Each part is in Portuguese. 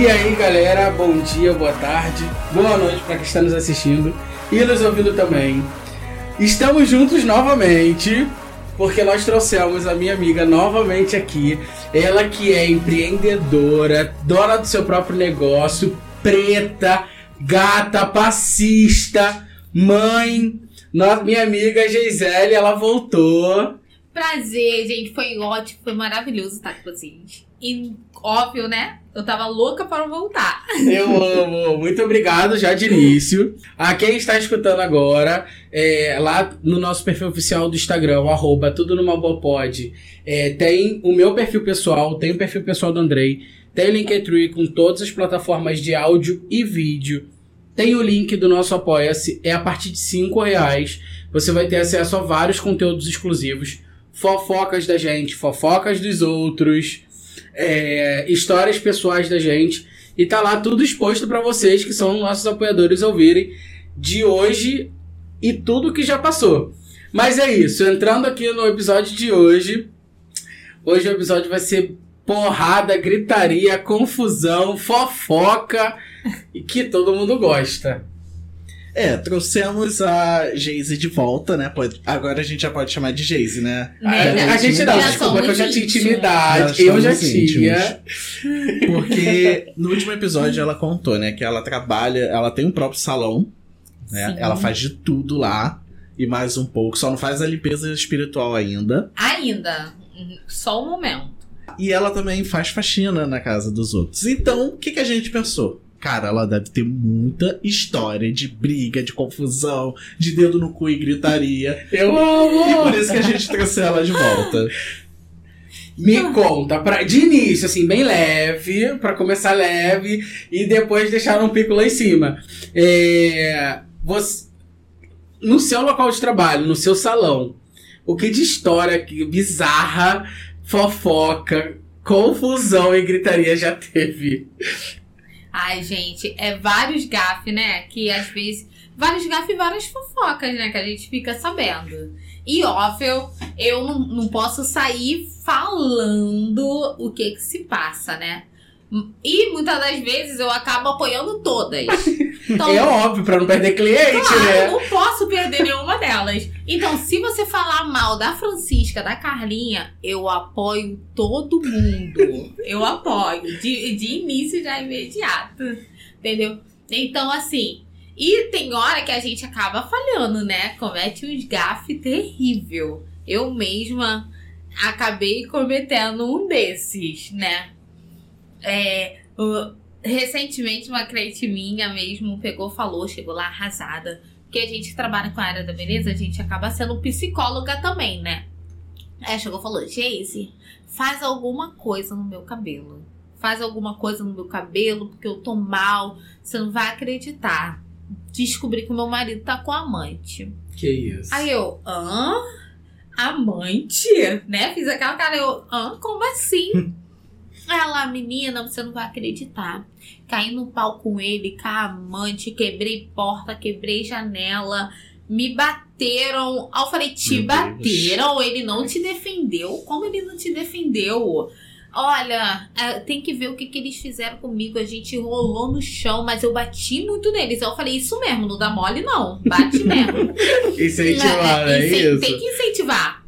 E aí, galera, bom dia, boa tarde, boa noite para quem está nos assistindo e nos ouvindo também. Estamos juntos novamente, porque nós trouxemos a minha amiga novamente aqui. Ela que é empreendedora, dona do seu próprio negócio, preta, gata, passista, mãe. Minha amiga Gisele, ela voltou. Prazer, gente. Foi ótimo, foi maravilhoso estar com vocês. Óbvio, né? Eu tava louca para voltar. Eu amo. Muito obrigado já de início. A quem está escutando agora, é, lá no nosso perfil oficial do Instagram, arroba tudo numa boa pod, é, tem o meu perfil pessoal, tem o perfil pessoal do Andrei, tem o Linktree com todas as plataformas de áudio e vídeo. Tem o link do nosso Apoia-se, é a partir de 5 reais. Você vai ter acesso a vários conteúdos exclusivos, fofocas da gente, fofocas dos outros, é, histórias pessoais da gente. E tá lá tudo exposto para vocês, que são nossos apoiadores, ouvirem de hoje e tudo que já passou. Mas é isso, entrando aqui no episódio de hoje. Hoje o episódio vai ser porrada, gritaria, confusão, fofoca e que todo mundo gosta. É, trouxemos a Geise de volta, né? Pode, agora a gente já pode chamar de Geise, né? A, a gente não, Já desculpa, que eu já tinha intimidade. Eu já tinha. Porque no último episódio ela contou, né? Que ela trabalha, ela tem um próprio salão, né? Sim. Ela faz de tudo lá e mais um pouco, só não faz a limpeza espiritual ainda. Ainda. Só um momento. E ela também faz faxina na casa dos outros. Então, o que, que a gente pensou? Cara, ela deve ter muita história de briga, de confusão, de dedo no cu e gritaria. Eu E amo! por isso que a gente trouxe ela de volta. Me conta, pra, de início, assim, bem leve, pra começar leve, e depois deixar um pico lá em cima. É, você, no seu local de trabalho, no seu salão, o que de história que- bizarra, fofoca, confusão e gritaria já teve? Ai, gente, é vários gafes, né? Que às vezes. Vários gafes e várias fofocas, né? Que a gente fica sabendo. E óbvio, eu não, não posso sair falando o que que se passa, né? E muitas das vezes eu acabo apoiando todas. Então, É óbvio, pra não perder cliente, Claro, né? eu não posso perder nenhuma delas. Então, se você falar mal da Francisca, da Carlinha, eu apoio todo mundo. Eu apoio. De, de início já imediato. Entendeu? Então, assim. E tem hora que a gente acaba falhando, né? Comete uns gafe terrível. Eu mesma acabei cometendo um desses, né? É. o- recentemente uma cliente minha mesmo pegou, falou, chegou lá arrasada. Porque a gente que trabalha com a área da beleza, a gente acaba sendo psicóloga também, né? Aí chegou e falou, Geise, faz alguma coisa no meu cabelo. Faz alguma coisa no meu cabelo, porque eu tô mal. Você não vai acreditar. Descobri que o meu marido tá com amante. Que isso? Aí eu, hã? Amante? Né? Fiz aquela cara, eu, hã? Como assim? Ela, menina, você não vai acreditar. Caí no pau com ele, com a amante, quebrei porta, quebrei janela, me bateram. Aí eu falei, te Meu bateram? Ele não te defendeu? Como ele não te defendeu? Olha, é, tem que ver o que, que eles fizeram comigo. A gente rolou no chão, mas eu bati muito neles. Eu falei, isso mesmo, não dá mole, não. Bate mesmo. Incentivar, É, é incen- isso? Tem que incentivar.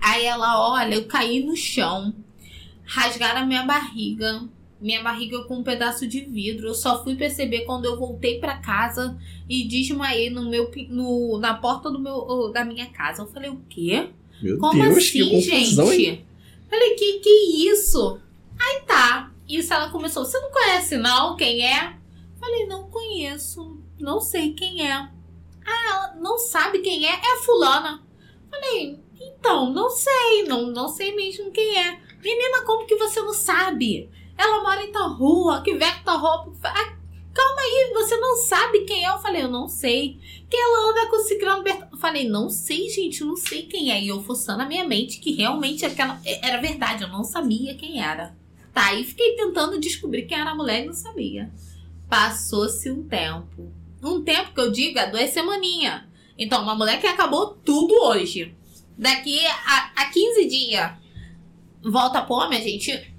Aí ela, olha, eu caí no chão, rasgaram a minha barriga, minha barriga com um pedaço de vidro. Eu só fui perceber quando eu voltei pra casa e desmaiei no meu, no, na porta do meu, da minha casa. Eu falei, o quê? Meu Como Deus, assim, que confusão, gente? hein? Falei, que que isso? Aí tá. Isso ela começou, você não conhece não quem é? Falei, não conheço, não sei quem é. Ah, ela não sabe quem é? É a fulana. Falei, então, não sei, não, não sei mesmo quem é. Menina, como que você não sabe? Ela mora em tal rua, que veste tal roupa. Ah, calma aí, você não sabe quem é? Eu falei, eu não sei. Que ela anda com o ciclano Bertão. Eu falei, não sei, gente, não sei quem é. E eu forçando a minha mente que realmente aquela era verdade, eu não sabia quem era. Tá, e fiquei tentando descobrir quem era a mulher e não sabia. Passou-se um tempo. Um tempo que eu digo é duas semaninhas. Então, uma mulher que acabou tudo hoje. Daqui a, a 15 dias, volta pro homem, a gente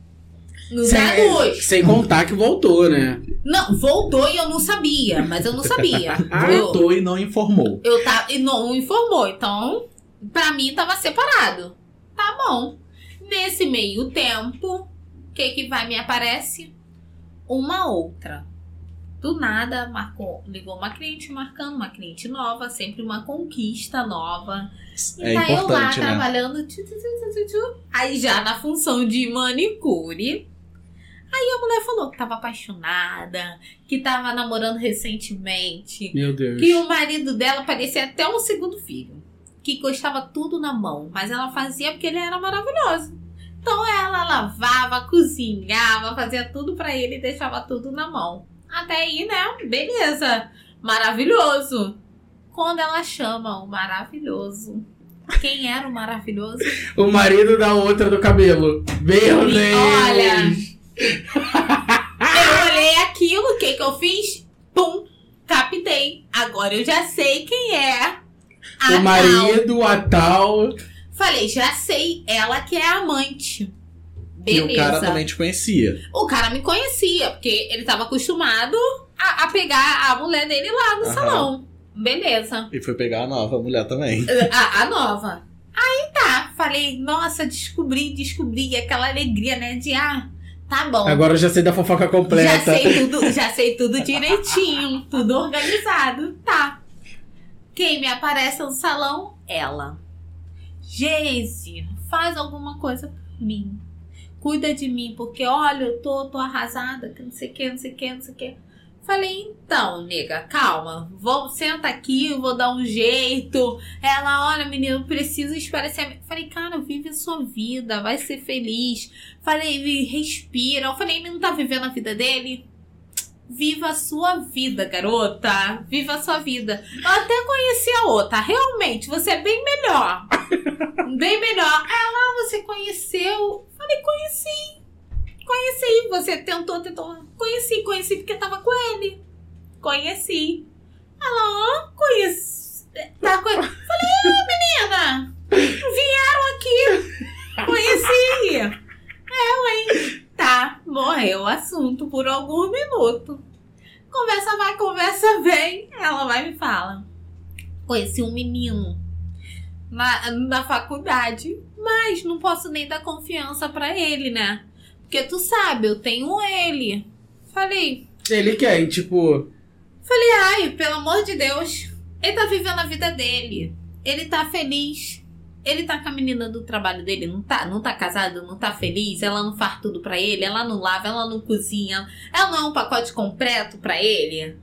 No Sem, sem contar que voltou, né? Não, voltou e eu não sabia, mas eu não sabia. eu, Voltou e não informou. eu tava, e não informou, então pra mim tava separado. Tá bom. Nesse meio tempo, o que que vai me aparece? Uma outra. Do nada, marcou, ligou uma cliente marcando uma cliente nova, sempre uma conquista nova. É e tá eu lá né? trabalhando, tchu, aí já na função de manicure. Aí a mulher falou que tava apaixonada, que tava namorando recentemente, Meu Deus. que o marido dela parecia até um segundo filho, que gostava tudo na mão, mas ela fazia porque ele era maravilhoso. Então ela lavava, cozinhava, fazia tudo pra ele e deixava tudo na mão. Até aí, né? Beleza. Maravilhoso. Quando ela chama o maravilhoso. Quem era o maravilhoso? O marido da outra do cabelo. Meu E Deus! olha, Eu olhei aquilo, o que que eu fiz? Pum, captei. Agora eu já sei quem é. a o tal. marido, a tal. Falei, já sei, ela que é a amante. E Beleza. o cara também te conhecia. O cara me conhecia, porque ele tava acostumado a, a pegar a mulher dele lá no Aham. salão. Beleza. E foi pegar a nova mulher também. A, a nova. Aí tá, falei, nossa, descobri, descobri. E aquela alegria, né? De ah, tá bom. Agora eu já sei da fofoca Já completa. sei tudo, já sei tudo direitinho, tudo organizado. Tá. Quem me aparece no salão? Ela. Geise, faz alguma coisa por mim. Cuida de mim, porque olha, eu tô, tô arrasada, que não sei o que, não sei o que, não sei o que. Falei, então, nega, calma. Vou, senta aqui, eu vou dar um jeito. Ela, olha, menino, preciso esparecer. Falei, cara, vive a sua vida, vai ser feliz. Falei, respira. Eu falei, ele não tá vivendo a vida dele? Viva a sua vida, garota. Viva a sua vida. Eu até conheci a outra. Realmente, você é bem melhor. bem melhor. Ela, você conheceu? Falei, conheci. Conheci. Você tentou, tentou. Conheci, conheci porque tava com ele. Conheci. Ela, ó, conheci. Tá com ele. Falei, menina. Vieram aqui. Conheci. É, ué. Tá, morreu o assunto por algum minuto. Conversa vai, conversa vem. Ela vai me fala. Conheci um menino na, na faculdade, mas não posso nem dar confiança pra ele, né? Porque tu sabe, eu tenho ele. Falei, Ele quer, tipo. falei, ai, pelo amor de Deus. Ele tá vivendo a vida dele. Ele tá feliz. Ele tá com a menina do trabalho dele, não tá, não tá casado, não tá feliz, ela não faz tudo pra ele, ela não lava, ela não cozinha, ela não é um pacote completo pra ele.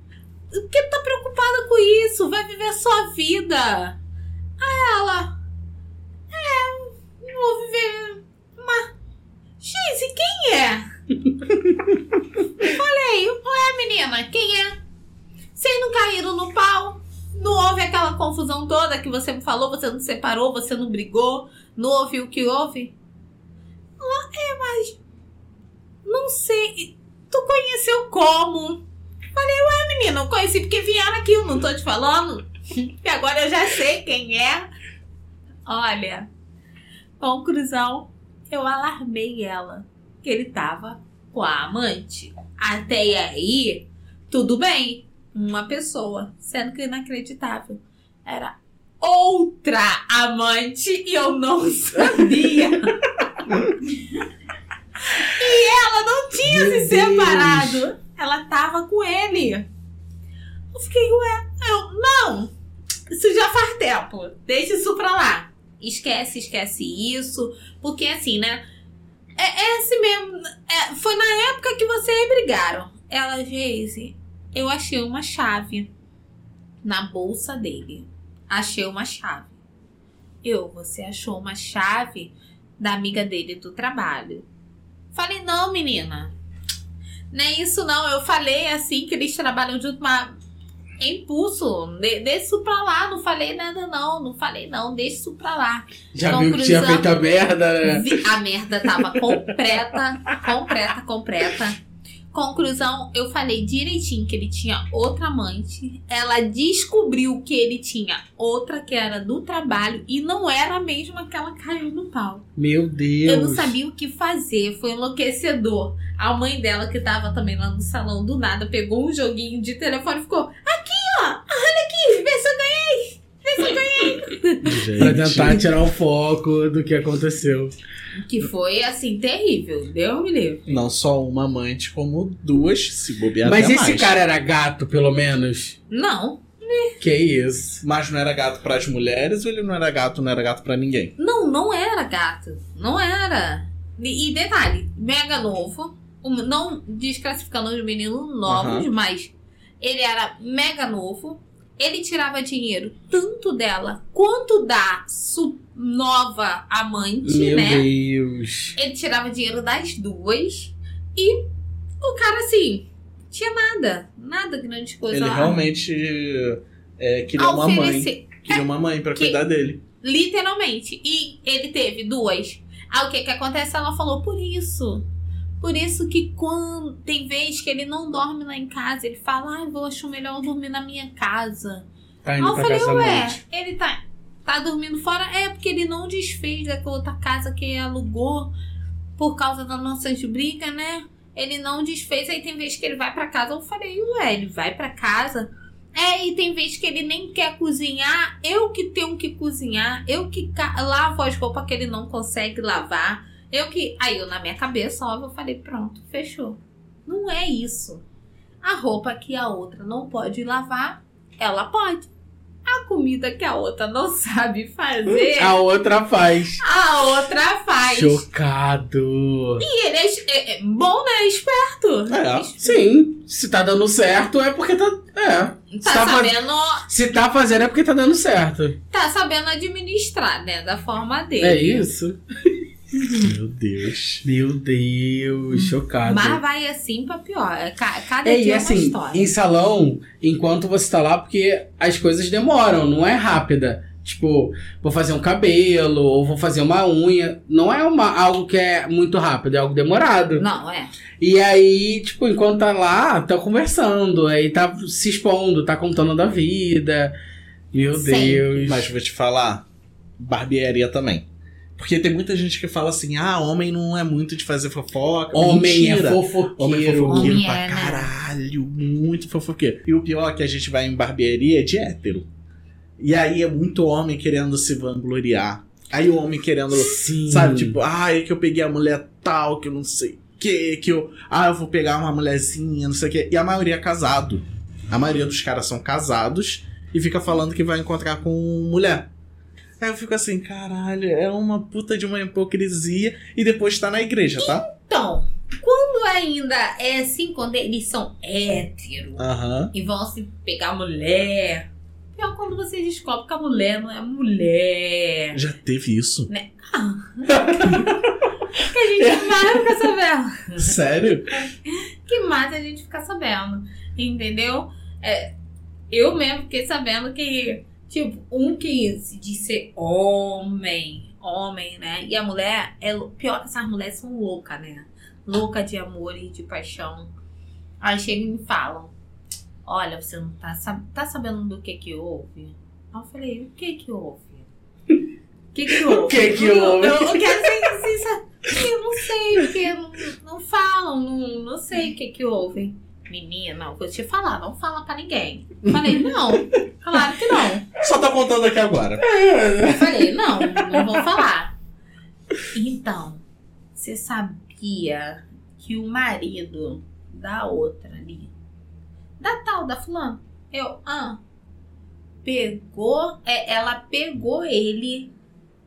Por que tá preocupada com isso? Vai viver a sua vida. Aí ela, vou viver uma... Gente, quem é? Falei, ué menina, quem é? Vocês não caíram no pau? Não houve aquela confusão toda que você me falou, você não separou, você não brigou, não houve o que houve? Ela, é, mas. Não sei. Tu conheceu como? Falei, ué, menina, eu conheci porque vieram aqui, eu não tô te falando. Que agora eu já sei quem é. Olha, conclusão, eu alarmei ela que ele tava com a amante. Até aí, tudo bem. Uma pessoa, sendo que inacreditável. Era outra amante e eu não sabia. e ela não tinha Meu se Deus. separado. Ela tava com ele. Eu fiquei, ué, eu, não. Isso já faz tempo. Deixa isso pra lá. Esquece, esquece isso. Porque assim, né? É, é assim mesmo. É, foi na época que vocês brigaram. Ela, Geise, eu achei uma chave na bolsa dele. Achei uma chave. Eu, você achou uma chave da amiga dele do trabalho. Falei, não, menina. Nem isso não. Eu falei assim que eles trabalham junto, mas é impulso. De, deixa isso pra lá. Não falei nada, não. Não falei, não. Deixa isso pra lá. Já viu que tinha feito a merda, né? A merda tava completa, completa, completa. Conclusão, eu falei direitinho que ele tinha outra amante. Ela descobriu que ele tinha outra que era do trabalho e não era a mesma que ela caiu no pau. Meu Deus. Eu não sabia o que fazer, foi enlouquecedor. A mãe dela, que tava também lá no salão do nada, pegou um joguinho de telefone e ficou: Aqui, ó, olha aqui, vê se eu ganhei! Vê se eu ganhei! Pra tentar tirar o foco do que aconteceu. Que foi assim, terrível. Deus me livre. Não só uma amante, como duas, se bobear Mas até esse mais. cara era gato, pelo menos? Não, Que isso. Mas não era gato pras mulheres ou ele não era gato, não era gato pra ninguém? não, não era gato. Não era. E, e detalhe, mega novo. um- Não desclassificando os meninos novos, mas ele era mega novo. Ele tirava dinheiro tanto dela quanto da nova amante, Meu né? Deus. Ele tirava dinheiro das duas. E o cara, assim, tinha nada. Nada grande coisa Ele lá. realmente é, queria A uma mãe. oferecer- Queria uma mãe pra que- cuidar dele. Literalmente. E ele teve duas. Aí o que que acontece? Ela falou, por isso. Por isso que quando tem vez que ele não dorme lá em casa, ele fala, ai, vou acho melhor eu dormir na minha casa. Tá Aí indo eu pra falei, ué, ele tá, tá dormindo fora? É, porque ele não desfez daquela outra casa que ele alugou por causa das nossas brigas, né? Ele não desfez, aí tem vez que ele vai pra casa. Eu falei, ué, ele vai pra casa. É, e tem vez que ele nem quer cozinhar. Eu que tenho que cozinhar. Eu que lavo as roupas que ele não consegue lavar. Eu que. Aí eu, na minha cabeça, óbvio, eu falei, pronto, fechou. Não é isso. A roupa que a outra não pode lavar, ela pode. A comida que a outra não sabe fazer, A outra faz. a outra faz. Chocado. E ele é, é- é bom, né? Esperto. É. Es- Sim, se tá dando certo é porque tá. É. Tá, tá faz- sabendo, Se tá fazendo é porque tá dando certo. tá sabendo administrar, né? Da forma dele. É isso? Meu Deus. Meu Deus, chocado. Mas vai assim pra pior. É ca- Cada É, e dia é uma assim, história. em salão, enquanto você tá lá, porque as coisas demoram, não é rápida. Tipo, vou fazer um cabelo, ou vou fazer uma unha. Não é uma, algo que é muito rápido, é algo demorado. Não, é. E aí, tipo, enquanto tá lá, tá conversando, aí tá se expondo, tá contando da vida. Meu Sempre. Deus. Mas vou te falar, barbearia também. Porque tem muita gente que fala assim, ah, homem não é muito de fazer fofoca. Homem Mentira. é fofoqueiro. Homem é fofoqueiro Homem pra é, né? caralho, muito fofoqueiro. E o pior é que a gente vai em barbearia de hétero. E aí é muito homem querendo se vangloriar. Aí o homem querendo, Sim. sabe, tipo, ah, é que eu peguei a mulher tal, que eu não sei o que, que eu. Ah, eu vou pegar uma mulherzinha, não sei o que. E a maioria é casado. A maioria dos caras são casados e fica falando que vai encontrar com mulher. Aí eu fico assim, caralho, é uma puta de uma hipocrisia e depois tá na igreja, tá? Então, quando ainda é assim, quando eles são héteros Aham. e vão se pegar mulher. Pior quando vocês descobrem que a mulher não é mulher. Já teve isso? Que a gente mais fica sabendo. Sério? Que mais a gente fica sabendo. Entendeu? É, eu mesmo fiquei sabendo que, tipo, um que se diz ser homem, homem, né? E a mulher é pior que essas mulheres são loucas, né? Louca de amor e de paixão. Aí chegam e me falam: Olha, você não tá, tá sabendo do que que houve? Aí eu falei: O que que houve? O que que houve? O que que Eu- houve? Eu, eu quero ser sincera. Eu não sei, porque não, não falam, não, não sei o que que houve. Menina, vou te falar, não fala pra ninguém. Falei, não, claro que não. Só tá contando aqui agora. Eu falei, não, não vou falar. Então, você sabia que o marido da outra ali, da tal da fulana, eu, ah, pegou, é, ela pegou ele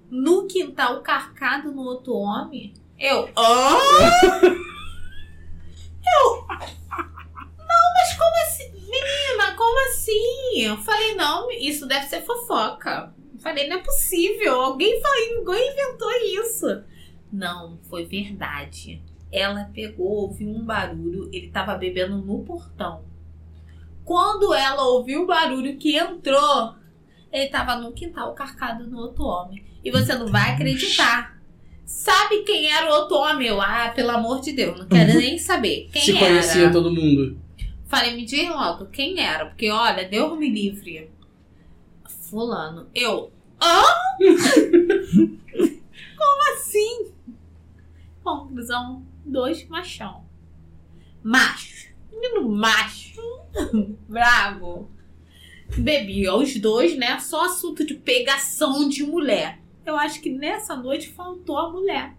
no quintal carcado no outro homem? Eu, ah? Eu, não, mas como assim? Menina, como assim? Eu falei, não, isso deve ser fofoca. Eu Falei, não é possível. Alguém, alguém inventou isso. Não, foi verdade. Ela pegou, ouviu um barulho, ele tava bebendo no portão. Quando ela ouviu o barulho que entrou, ele tava no quintal carcado no outro homem. E você não vai acreditar. Sabe quem era o outro homem? Eu, ah, pelo amor de Deus, não quero nem saber. Quem Se era? conhecia todo mundo. Falei, me diz logo, quem era? Porque, olha, Deus me livre. Fulano. Eu, hã? Como assim? Conclusão, dois machão. Macho. Menino macho. Bravo. Bebia os dois, né? Só assunto de pegação de mulher. Eu acho que nessa noite faltou a mulher.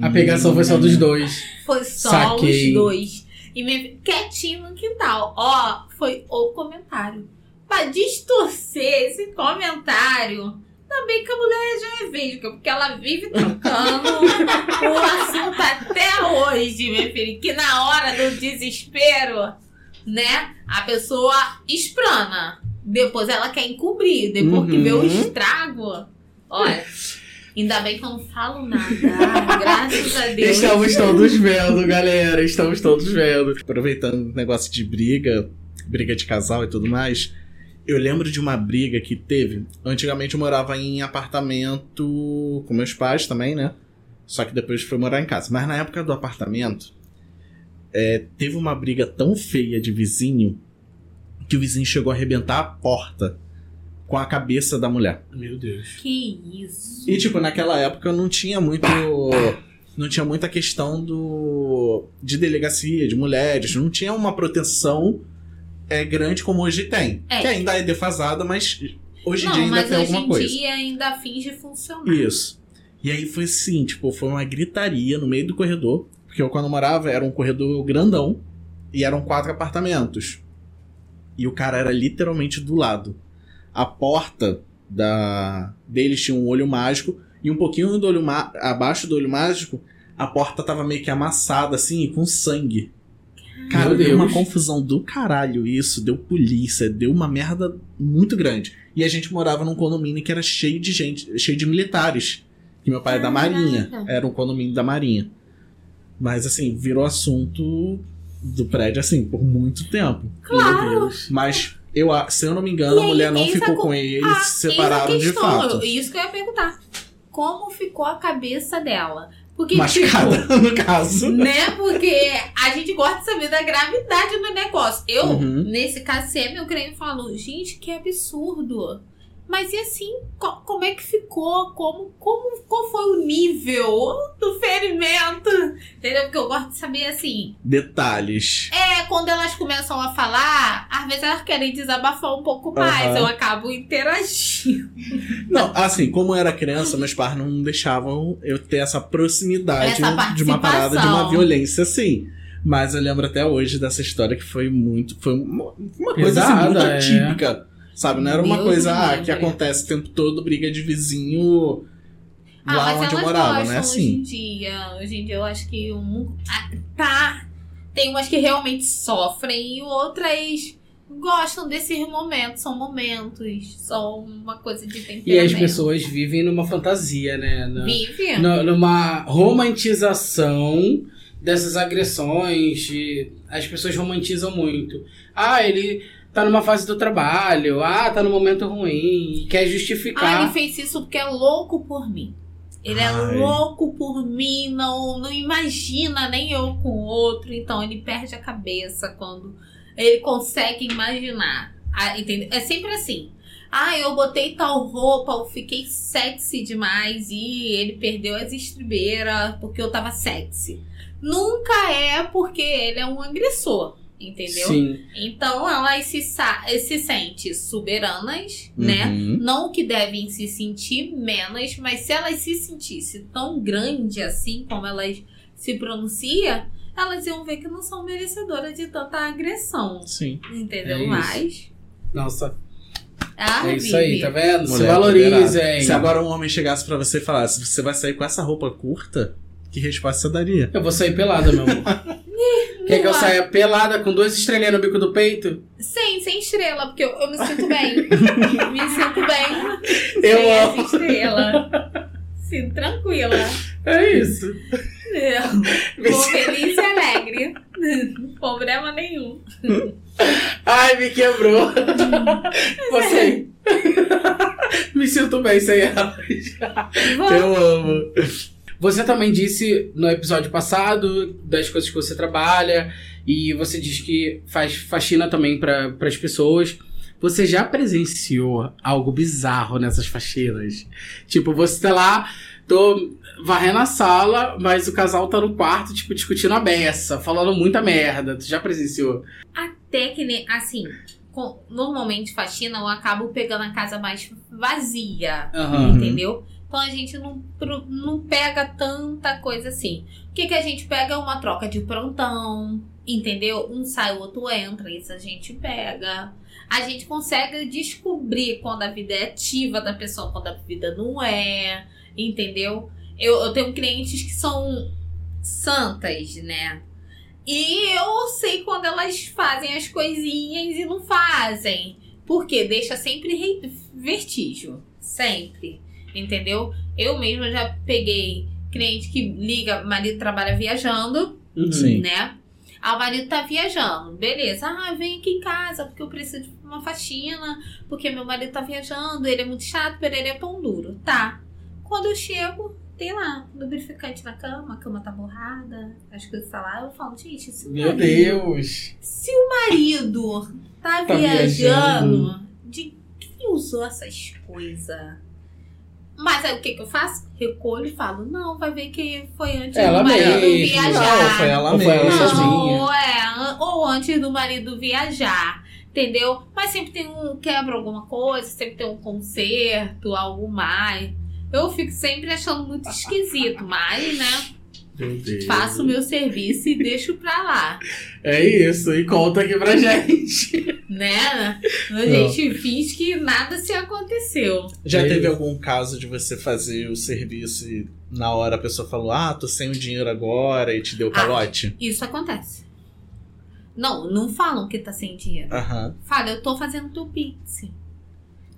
A pegação foi só dos dois. Foi só Saquei. os dois. E me quietinho no quintal. Ó, foi o comentário. Pra distorcer esse comentário. Também que a mulher já é vesga, porque ela vive trocando o assunto até hoje, meu filho. Que na hora do desespero, né? A pessoa esprana. Depois ela quer encobrir. Depois que vê o Uhum. estrago. Olha. Ainda bem que eu não falo nada. Ah, graças a Deus. Estamos todos vendo, galera. Estamos todos vendo. Aproveitando o negócio de briga, briga de casal e tudo mais, eu lembro de uma briga que teve. Antigamente eu morava em apartamento com meus pais também, né? Só que depois fui morar em casa. Mas na época do apartamento, é, teve uma briga tão feia de vizinho que o vizinho chegou a arrebentar a porta com a cabeça da mulher. Meu Deus. Que isso? E, tipo, naquela época não tinha muito. Não tinha muita questão do. de delegacia, de mulheres. Não tinha uma proteção é, grande como hoje tem. É. Que ainda é defasada, mas hoje em dia ainda mas tem hoje alguma em coisa. dia ainda finge funcionar. Isso. E aí foi assim, tipo, foi uma gritaria no meio do corredor. Porque eu, quando morava, era um corredor grandão. E eram quatro apartamentos. E o cara era literalmente do lado. A porta da deles tinha um olho mágico. E um pouquinho do olho ma- abaixo do olho mágico, a porta tava meio que amassada, assim, com sangue. Cara, Meu deu uma confusão do caralho isso. Deu polícia, deu uma merda muito grande. E a gente morava num condomínio que era cheio de gente, cheio de militares. Que meu pai é da. Marinha. Era um condomínio da Marinha. Mas assim, virou assunto do prédio, assim, por muito tempo. Claro. Meu Deus. Mas eu, se eu não me engano, E a mulher não ficou co- com ele, Ah, se separaram de fato. Isso que eu ia perguntar. Como ficou a cabeça dela? Porque, Machucada, tipo, no caso. né? Porque a gente gosta de saber da gravidade do negócio. Eu, Uhum. nesse caso, sempre eu creio e falo, gente, que absurdo. Mas e assim, co- como é que ficou? Como, como, qual foi o nível do ferimento? Entendeu? Porque eu gosto de saber assim. Detalhes. É, quando elas começam a falar, às vezes elas querem desabafar um pouco mais. Eu acabo interagindo. Não, assim, como eu era criança, meus pais não deixavam eu ter essa proximidade Essa de uma parada de uma violência, assim. Mas eu lembro até hoje dessa história que foi muito. Foi uma, uma coisa assim, muito é. atípica. Sabe? Não era uma Deus coisa ah, que acontece o tempo todo, briga de vizinho Ah, lá mas onde eu morava, gostam não é hoje assim? em dia. Hoje em dia eu acho que mundo. ah, Tá. Tem umas que realmente sofrem e outras gostam desses momentos. São momentos. São uma coisa de temperamento. E as pessoas vivem numa fantasia, né? Na- Vive. no- numa romantização dessas agressões. de- as pessoas romantizam muito. Ah, ele tá numa fase do trabalho. Ah, tá num momento ruim. e Quer Ah, ele justificar. fez isso porque é louco por mim. Ele é Ai. louco por mim, não, não imagina nem eu com o outro. Então ele perde a cabeça quando ele consegue imaginar. Ah, entende? É sempre assim. Ah, eu botei tal roupa, eu fiquei sexy demais e ele perdeu as estribeiras porque eu tava sexy. Nunca é porque ele é um agressor, entendeu? Sim. Então elas se, se sentem soberanas, né? Uhum. Não que devem se sentir menos, mas se elas se sentissem tão grande assim como elas se pronunciam, elas iam ver que não são merecedoras de tanta agressão. Sim. Entendeu? É. Mas. Nossa, Ah, é isso aí, tá vendo? Se Mulher valorizem. empoderada. Se agora um homem chegasse pra você e falasse, você vai sair com essa roupa curta, que resposta você daria? Eu vou sair pelada, meu amor. Quer que eu saia pelada com duas estrelinhas no bico do peito? Sem, sem estrela, porque eu, eu me sinto bem. me sinto bem. Eu sem amo. essa estrela. Sinto tranquila. É isso. Eu Vou feliz e alegre. Problema nenhum. Ai, me quebrou. Você. Me sinto bem sem. Vamos. Eu amo. Você também disse no episódio passado das coisas que você trabalha e você diz que faz faxina também para as pessoas. Você já presenciou algo bizarro nessas faxinas? Tipo, você tá lá, tô varrendo a sala, mas o casal tá no quarto, tipo, discutindo a beça, falando muita merda. Tu já presenciou? Até que, ne- assim, com- normalmente faxina eu acabo pegando a casa mais vazia. Aham. entendeu? Então a gente não, não pega tanta coisa assim. O que, que a gente pega é uma troca de prontão, entendeu? Um sai, o outro entra, isso a gente pega. A gente consegue descobrir quando a vida é ativa da pessoa, quando a vida não é, entendeu? Eu, eu tenho clientes que são santas, né? E eu sei quando elas fazem as coisinhas e não fazem. Porque deixa sempre re- vestígio. Sempre. Entendeu? Eu mesma já peguei cliente que liga, marido trabalha viajando, Uhum. Sim. né? Ah, o marido tá viajando. Beleza. Ah, vem aqui em casa porque eu preciso de uma faxina. Porque meu marido tá viajando, ele é muito chato, perere é pão duro. Tá. Quando eu chego, tem lá lubrificante na cama, a cama tá borrada, as coisas tá lá. Eu falo, gente, se o Meu marido- Deus. se o marido tá, Tá viajando, viajando. de quem usou essas coisas? Mas aí o que que eu faço? Recolho e falo, não, vai ver que foi antes Ela do marido mesma. viajar. Não, foi ela Ou foi ela mesma. Não, ou, é, ou antes do marido viajar. Entendeu? Mas sempre tem um quebra alguma coisa, sempre tem um conserto, algo mais. Eu fico sempre achando muito esquisito, mas, né? Meu Deus. Faço o meu serviço e deixo pra lá. É isso, e conta aqui pra gente. né? A gente finge que nada se aconteceu. Já É teve isso. algum caso de você fazer o serviço e na hora a pessoa falou, ah, tô sem o dinheiro agora e te deu calote? Isso acontece. Não, não falam que tá sem dinheiro. Aham. Fala, eu tô fazendo teu Pix.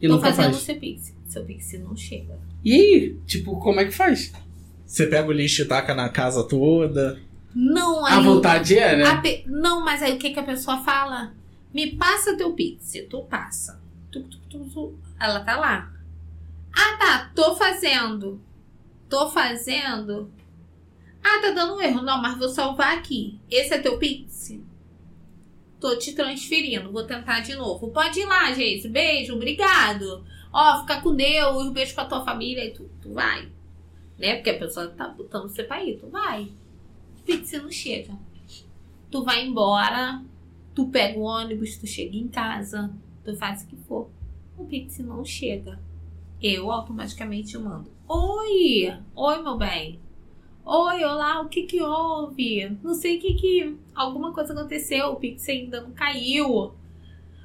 E tô fazendo faz. seu Pix. Seu Pix não chega. E aí, tipo, como é que faz? Você pega o lixo e taca na casa toda. Não, aí. A vontade é, né? a pe- Não, mas aí o que, que a pessoa fala? Me passa teu Pix. Tu passa. Tu, tu, tu, tu. Ela tá lá. Ah, tá. Tô fazendo. Tô fazendo. Ah, tá dando erro. Não, mas vou salvar aqui. Esse é teu Pix? Tô te transferindo. Vou tentar de novo. Pode ir lá, gente. Beijo. Obrigado. Ó, fica com Deus. Beijo pra tua família. E tu, tu vai. Né? Porque a pessoa tá botando você pra ir. Tu vai. Pix não chega. Tu vai embora. Tu pega o ônibus. Tu chega em casa. Tu faz o que for. O Pix não chega. Eu automaticamente mando. Oi! Oi, meu bem. Oi, olá, o que que houve? Não sei o que que... Alguma coisa aconteceu, o Pix ainda não caiu.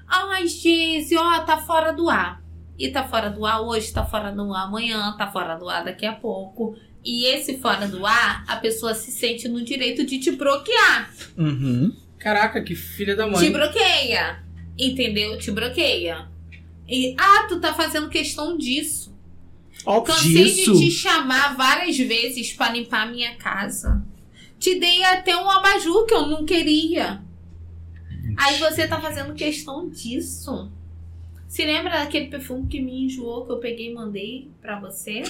Ai, Geise, ó, tá fora do ar. E tá fora do ar hoje, tá fora do ar amanhã, tá fora do ar daqui a pouco. E esse fora do ar, a pessoa se sente no direito de te bloquear. Uhum. Caraca, que filha da Te mãe. bloqueia. Entendeu? Te bloqueia. E, ah, tu tá fazendo questão disso. Óbvio Cansei disso. de te chamar várias vezes pra limpar a minha casa. Te dei até um abajur que eu não queria. Aí você tá fazendo questão disso. Se lembra daquele perfume que me enjoou, que eu peguei e mandei pra você?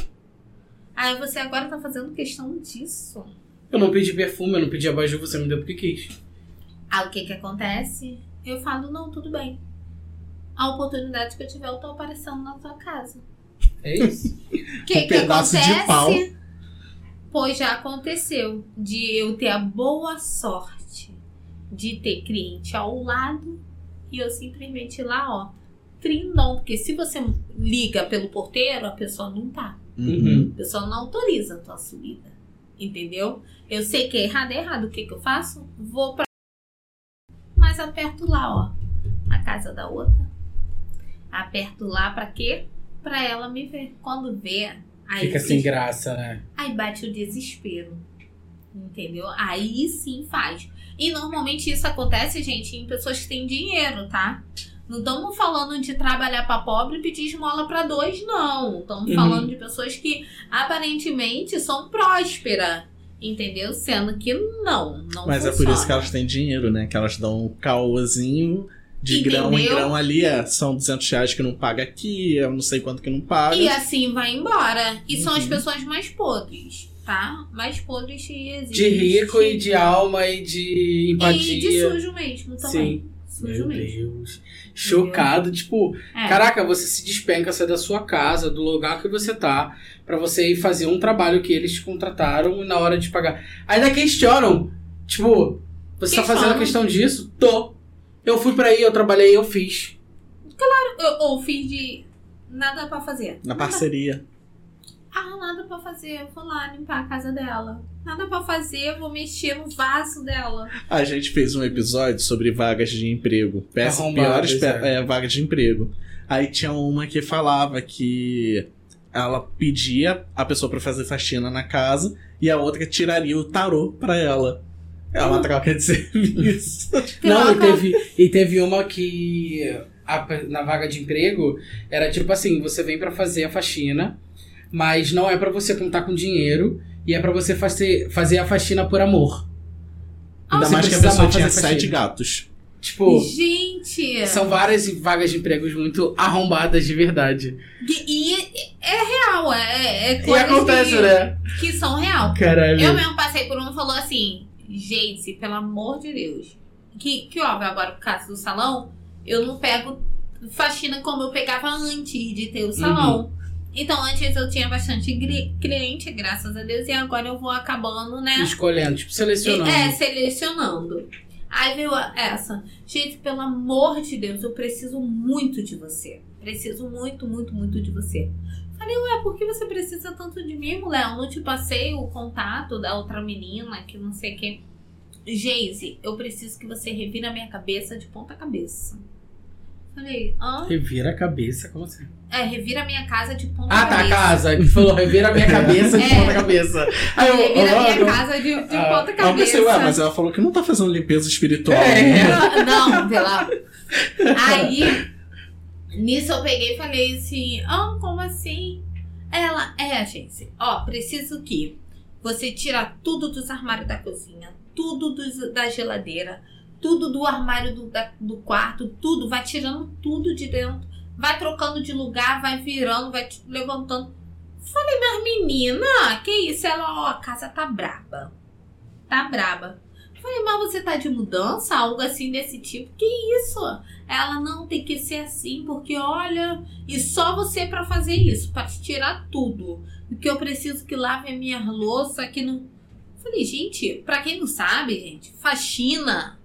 Aí você agora tá fazendo questão disso. Eu não pedi perfume, eu não pedi abajur, você me deu porque quis. Aí o que que acontece? Eu falo, não, tudo bem. A oportunidade que eu tiver, eu tô aparecendo na tua casa. É isso. O que, Um que pedaço de acontece? pau. Pois já aconteceu de eu ter a boa sorte de ter cliente ao lado e eu simplesmente ir lá, ó, trindão. Porque se você liga pelo porteiro, a pessoa não tá. Uhum. A pessoa não autoriza a tua subida. Entendeu? Eu sei que é errado, é errado. O que, que eu faço? Vou pra. Mas aperto lá, ó. A casa da outra. Aperto lá pra quê? Pra ela me ver. Quando vê, aí, Fica se- sem graça, né? aí bate o desespero. Entendeu? Aí sim faz. E normalmente isso acontece, gente, em pessoas que têm dinheiro, tá? Não estamos falando de trabalhar pra pobre e pedir esmola pra dois, não. Estamos Uhum. falando de pessoas que aparentemente são prósperas. Entendeu? Sendo que não, não Mas é por funciona. isso que elas têm dinheiro, né? Que elas dão um caôzinho de grão em Entendeu? grão ali. É, são 200 reais que não paga aqui, é não sei quanto que não paga. E assim vai embora. E são as Uhum. pessoas mais podres. tá? Mas podres que existem. De rico e de alma e de empatia. E de sujo mesmo também. Sim. Meu. Deus. Chocado, tipo, É. caraca, você se despenca, sai da sua casa, do lugar que você tá, pra você ir fazer um trabalho que eles te contrataram e na hora de pagar. Ainda questionam, tipo, você tá Questionam. fazendo questão disso? Tô. Eu fui pra aí, eu trabalhei, eu fiz. Eu, ou fiz de nada pra fazer. Na parceria. Ah, nada pra fazer. Eu vou lá limpar a casa dela. Nada pra fazer, eu vou mexer no vaso dela. A gente fez um episódio sobre vagas de emprego. Peças Arrombadas, piores é. é, vagas de emprego. Aí tinha uma que falava que ela pedia a pessoa pra fazer faxina na casa e a outra tiraria o tarô pra ela. É uma troca de serviço. Não, e teve, e teve uma que a na vaga de emprego era tipo assim, você vem pra fazer a faxina, mas não é pra você contar com dinheiro e é pra você fazer, fazer a faxina por amor. Ainda mais que a pessoa tinha sete gatos. Tipo, Gente! são várias vagas de empregos muito arrombadas de verdade. E, e é real, é, é E acontece, que, né? que são real. Caralho. Eu mesmo passei por um e falou assim, gente, pelo amor de Deus. Que, que óbvio, agora por causa do salão, eu não pego faxina como eu pegava antes de ter o salão. Então, antes eu tinha bastante cliente, graças a Deus, e agora eu vou acabando, né? Escolhendo, tipo, selecionando. É, selecionando. Aí veio essa. Gente, pelo amor de Deus, eu preciso muito de você. Preciso muito, muito, muito de você. Falei, ué, por que você precisa tanto de mim, mulher? Eu não te passei o contato da outra menina que não sei o que. Geise, eu preciso que você revire a minha cabeça de ponta cabeça. Falei, hã? Revira a cabeça, como assim? É, revira a minha casa de ponta Ah, tá, cabeça. casa. Que falou, revira a minha cabeça de É. ponta cabeça. Aí eu, Revira a minha casa de, de Ah, ponta Aí eu cabeça. pensei, ué, mas ela falou que não tá fazendo limpeza espiritual. É. né? Não, pela. Aí, nisso eu peguei e falei assim: Ah, como assim? Ela, é, gente, ó, preciso que você tira tudo dos armários da cozinha, tudo dos- da geladeira, tudo do armário do, da- do quarto, tudo, vai tirando tudo de dentro, vai trocando de lugar, vai virando, vai levantando. Falei, mas menina, que isso? Ela, ó, a casa tá braba. Tá braba. Falei, mas você tá de mudança? Algo assim desse tipo? Que isso? Ela não tem que ser assim, porque olha, e só você pra fazer isso, te tirar tudo. Porque eu preciso que lave a minha louça, que não. Falei, gente, pra quem não sabe, gente, faxina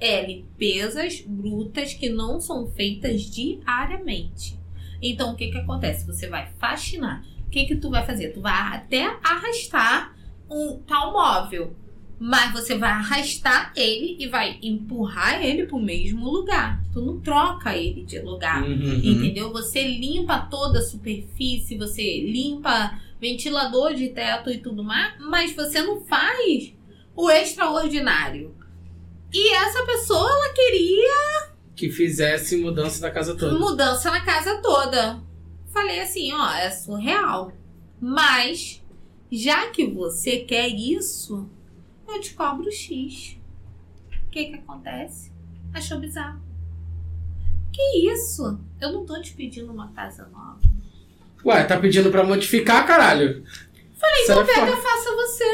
é limpezas brutas que não são feitas diariamente. Então, o que que acontece? Você vai faxinar. O que que tu vai fazer? Tu vai até arrastar um tal móvel. Mas você vai arrastar ele e vai empurrar ele pro mesmo lugar. Tu não troca ele de lugar. Uhum. Entendeu? Você limpa toda a superfície, você limpa ventilador de teto e tudo mais, mas você não faz o extraordinário. E essa pessoa, ela queria Que fizesse mudança da casa toda. mudança na casa toda. Falei assim, ó, é surreal. Mas, já que você quer isso, eu te cobro X. O que que acontece? Achou bizarro. Que isso? Eu não tô te pedindo uma casa nova. Ué, tá pedindo pra modificar, caralho? Falei, Então pega, faça você.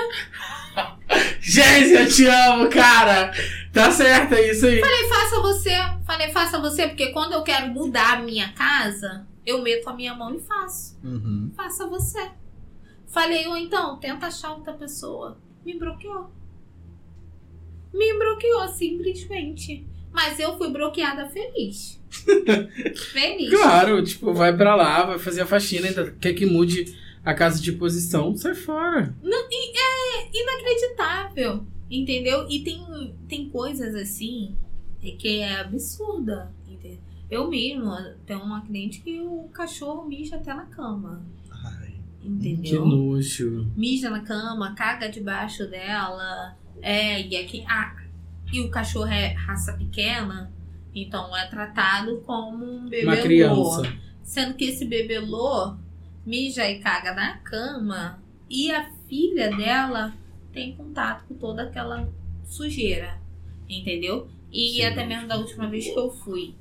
Gente, eu te amo, cara! Tá certo, é isso aí. Falei, faça você. Falei, faça você, porque quando eu quero mudar a minha casa, eu meto a minha mão e faço. Uhum. Faça você. Falei, ou então, tenta achar outra pessoa. Me bloqueou. Me bloqueou, simplesmente. Mas eu fui bloqueada feliz. feliz. Claro, tipo, vai pra lá, vai fazer a faxina, ainda quer que mude a casa de posição, sai fora. Inacreditável. Entendeu? E tem, tem coisas assim é que é absurda. entendeu? Eu mesmo tenho uma cliente que o cachorro mija até na cama. Ai, Que Entendeu? nojo. mija na cama, caga debaixo dela. É, e aqui. Ah, e o cachorro é raça pequena, então é tratado como um bebê Uma criança. Sendo que esse bebelô mija e caga na cama e a filha dela tem contato com toda aquela sujeira. Entendeu? E Sim. até mesmo da última vez que eu fui,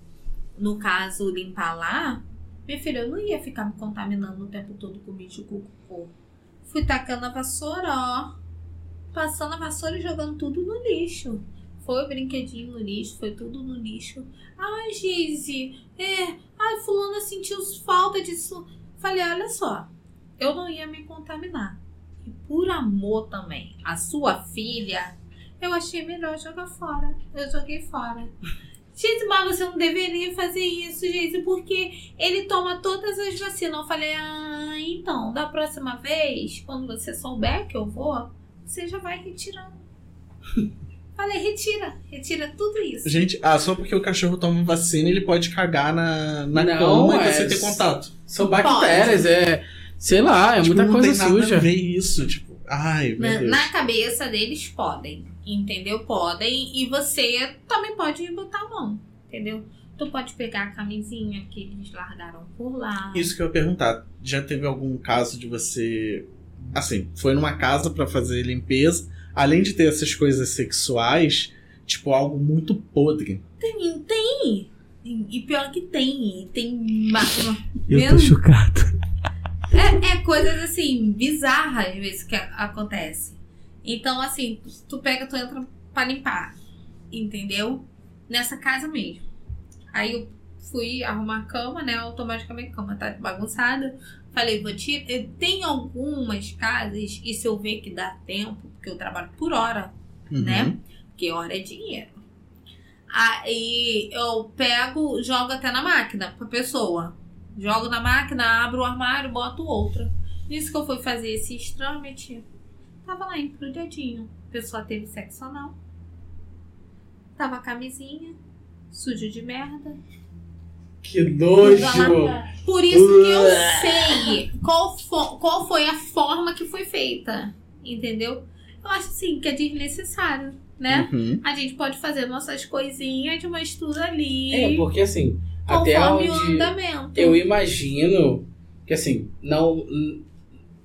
no caso, limpar lá, minha filha, eu não ia ficar me contaminando o tempo todo com bicho cocô. Fui tacando a vassoura, ó. Passando a vassoura e jogando tudo no lixo. Foi o brinquedinho no lixo, foi tudo no lixo. Ai, Geise, é. Ai, fulana sentiu falta disso. Falei, olha só, eu não ia me contaminar. E por amor também, a sua filha, eu achei melhor jogar fora. Eu joguei fora. Gente, mas você não deveria fazer isso, gente, porque ele toma todas as vacinas. Eu falei, ah, então, da próxima vez, quando você souber que eu vou, você já vai retirando. Falei, retira, retira tudo isso. Gente, ah, só porque o cachorro toma vacina, ele pode cagar na, na Não, cama e é- você ter contato. São bactérias, é. Sei lá, é Tipo, muita não coisa tem nada suja. a ver isso, tipo, ai, meu Na, Deus. na cabeça deles podem, entendeu? Podem. E você também pode botar a mão, entendeu? Tu pode pegar a camisinha que eles largaram por lá. Isso que eu ia perguntar. Já teve algum caso de você. Assim, foi numa casa pra fazer limpeza, além de ter essas coisas sexuais, tipo, algo muito podre. Tem, tem. E pior que tem. Tem uma- Eu tô Mesmo? chocado. É, é coisas assim, bizarras às vezes que acontece. Então, assim, tu, pega, tu entra pra limpar. Entendeu? Nessa casa mesmo. Aí eu fui arrumar a cama, né? Automaticamente a cama tá bagunçada. Falei, vou tirar. eh, Tem algumas casas, e se eu ver que dá tempo, porque eu trabalho por hora, Uhum. né? Porque hora é dinheiro. Aí eu pego, jogo até na máquina pra pessoa. Jogo na máquina, abro o armário, boto outra. Nisso que eu fui fazer esse extremamente. Tava lá embrulhadinho. A pessoa teve sexo anal. Tava camisinha, sujo de merda. Que nojo. Por isso que eu sei qual, qual foi a forma que foi feita. Entendeu? Eu acho assim que é desnecessário, né? Uhum. A gente pode fazer nossas coisinhas, mas tudo ali. É, porque assim, até conforme o onde andamento. eu imagino que assim, não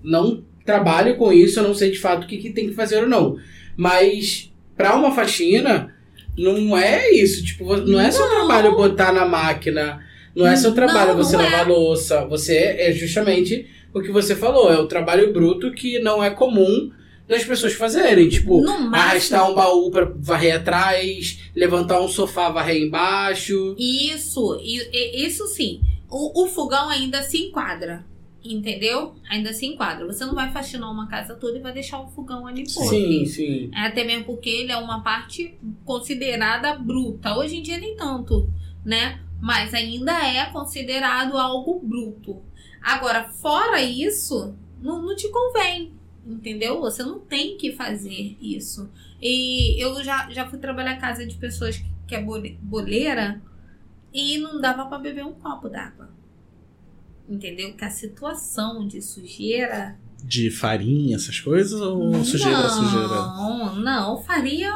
não trabalho com isso, eu não sei de fato o que, que tem que fazer ou não. Mas pra uma faxina, não é isso. Tipo, não é seu trabalho botar na máquina. Não é seu trabalho Não, você não lavar é. louça. Você é justamente o que você falou. É o trabalho bruto que não é comum das pessoas fazerem. Tipo, máximo. arrastar um baú pra varrer atrás, levantar um sofá, varrer embaixo. Isso, isso sim. O, o fogão ainda se enquadra. Entendeu? Ainda se enquadra. Você não vai faxinar uma casa toda e vai deixar o fogão ali podre. Sim, sim. É Até mesmo porque ele é uma parte considerada bruta. Hoje em dia nem tanto, né? Mas ainda é considerado algo bruto. Agora, fora isso, não, não te convém. Entendeu? Você não tem que fazer isso. E eu já, já fui trabalhar em casa de pessoas que, que é bole- boleira e não dava pra beber um copo d'água. Entendeu? Que a situação de sujeira De farinha, essas coisas? Ou sujeira, não, sujeira? Não, faria.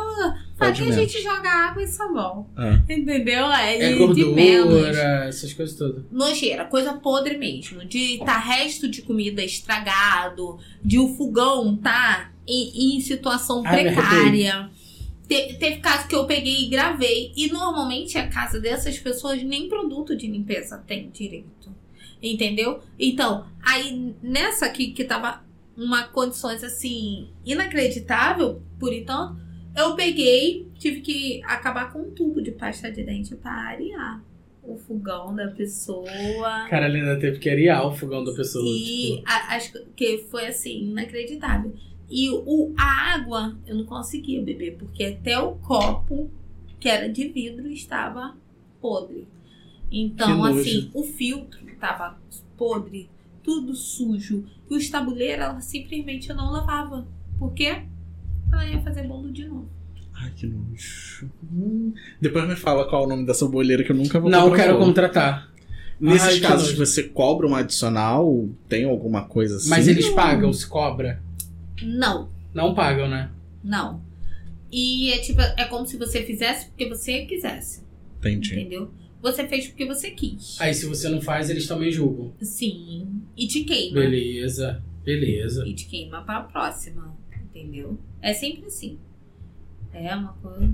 Pode Faria a gente jogar água e sabão. Ah. Entendeu? É, É de, gordura, essas coisas todas. Nojeira, coisa podre mesmo. De tá resto de comida estragado, de o fogão tá em, em situação Ai, precária. Te- teve caso que eu peguei e gravei. E normalmente a casa dessas pessoas nem produto de limpeza tem direito. Entendeu? Então, aí nessa aqui que tava uma condições assim inacreditável, por enquanto, eu peguei, tive que acabar com um tubo de pasta de dente para arear o fogão da pessoa. Cara, ainda teve que arear o fogão da pessoa. E tipo. a- acho que foi assim, inacreditável. E o, a água eu não conseguia beber, porque até o copo, que era de vidro, estava podre. Então, assim, o filtro estava podre, tudo sujo. E os tabuleiros ela simplesmente não lavava. Por quê? Ela ia fazer bolo de novo. Ai, que nojo. Hum. Depois me fala qual é o nome dessa boleira que eu nunca vou Não quero bolo. contratar. Nesses Ai, casos, você cobra um adicional? Tem alguma coisa assim? Mas eles pagam, se cobra. Não, Não pagam, né? não. E é tipo, é como se você fizesse porque você quisesse. Entendi. Entendeu? Você fez porque você quis. Aí se você não faz, eles também julgam. Sim. E te queima. Beleza, beleza. E te queima pra próxima. Entendeu? É sempre assim. É uma coisa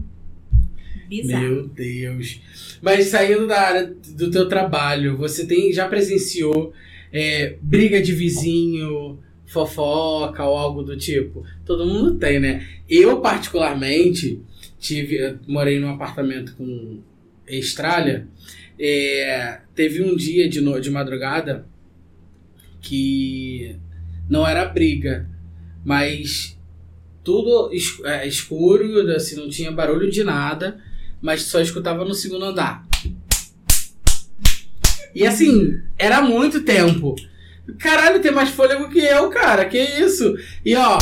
bizarra. Meu Deus. Mas saindo da área do teu trabalho, você tem já presenciou é, briga de vizinho, fofoca ou algo do tipo? Todo mundo tem, né? Eu, particularmente, tive, eu morei num apartamento com estralha. É, teve um dia de, no, de madrugada que não era briga, mas tudo é, escuro, assim, não tinha barulho de nada, mas só escutava no segundo andar. E assim, era muito tempo. Caralho, tem mais fôlego que eu, cara. Que isso? E ó,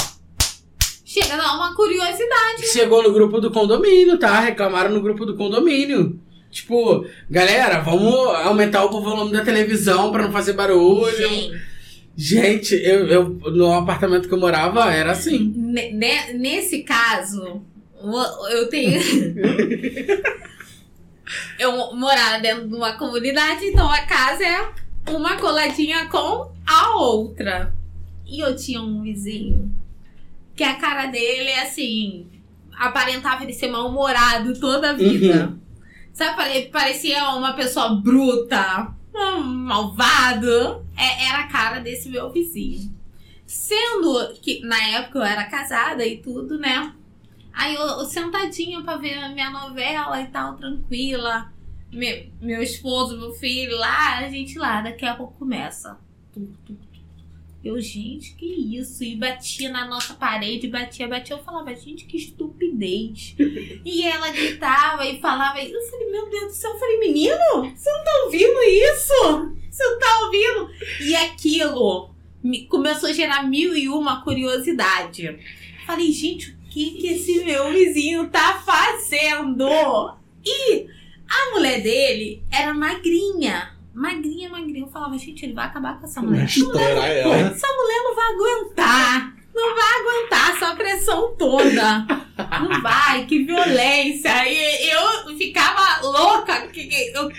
Chega a dar uma curiosidade. chegou no grupo do condomínio, tá? Reclamaram no grupo do condomínio. Tipo, galera, vamos aumentar o volume da televisão pra não fazer barulho. Gente, Gente, eu, eu no apartamento que eu morava era assim. ne- nesse caso, eu tenho. eu morava dentro de uma comunidade, então a casa é uma coladinha com a outra. E eu tinha um vizinho que a cara dele é assim. Aparentava ele ser mal-humorado toda a vida. Sabe, pare- parecia uma pessoa bruta, um malvado. É- era a cara desse meu vizinho. Sendo que na época eu era casada e tudo, né? Aí eu, eu sentadinha pra ver a minha novela e tal, tranquila. Me- meu esposo, meu filho lá, a gente lá, daqui a pouco começa. Tu, tu, tu. Eu, gente, que isso? E batia na nossa parede, batia, batia. Eu falava, gente, que estupidez. e ela gritava e falava. Eu falei, meu Deus do céu. Eu falei, menino, você não tá ouvindo isso? Você não tá ouvindo? E aquilo me- começou a gerar mil e uma curiosidade. Falei, gente, o que, que esse meu vizinho tá fazendo? E a mulher dele era magrinha. Magrinha, magrinha. Eu falava, gente, ele vai acabar com essa mulher. Estourar ela. Essa mulher não vai aguentar. Não vai aguentar essa pressão toda. Não vai, que violência. E eu ficava louca. que- que eu-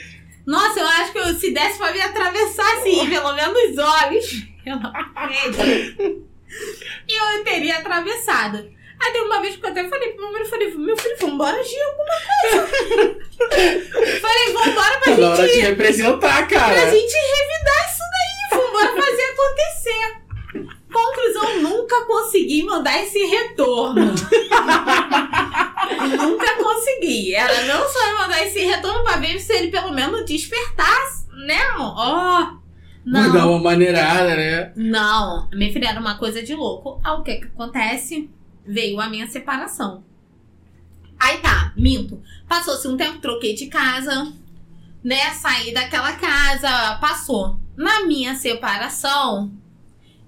nossa, eu acho que eu, se desse pra me atravessar assim, pelo menos os olhos, pela parede, eu teria atravessado. Aí teve uma vez que eu até falei pro meu marido, falei, meu filho, vambora agir alguma coisa. falei, vambora pra Na hora de gente representar, pra cara. gente revidar isso daí. Vambora fazer acontecer. Conclusão, nunca consegui mandar esse retorno. nunca consegui. Era não só mandar esse retorno pra ver se ele pelo menos despertasse, né? Ó. Vai não. dar uma maneirada, né? Não, minha filha era uma coisa de louco. Ah, o que que acontece? Veio a minha separação. Aí tá, minto. Passou-se um tempo, troquei de casa, né? Saí daquela casa, passou. Na minha separação,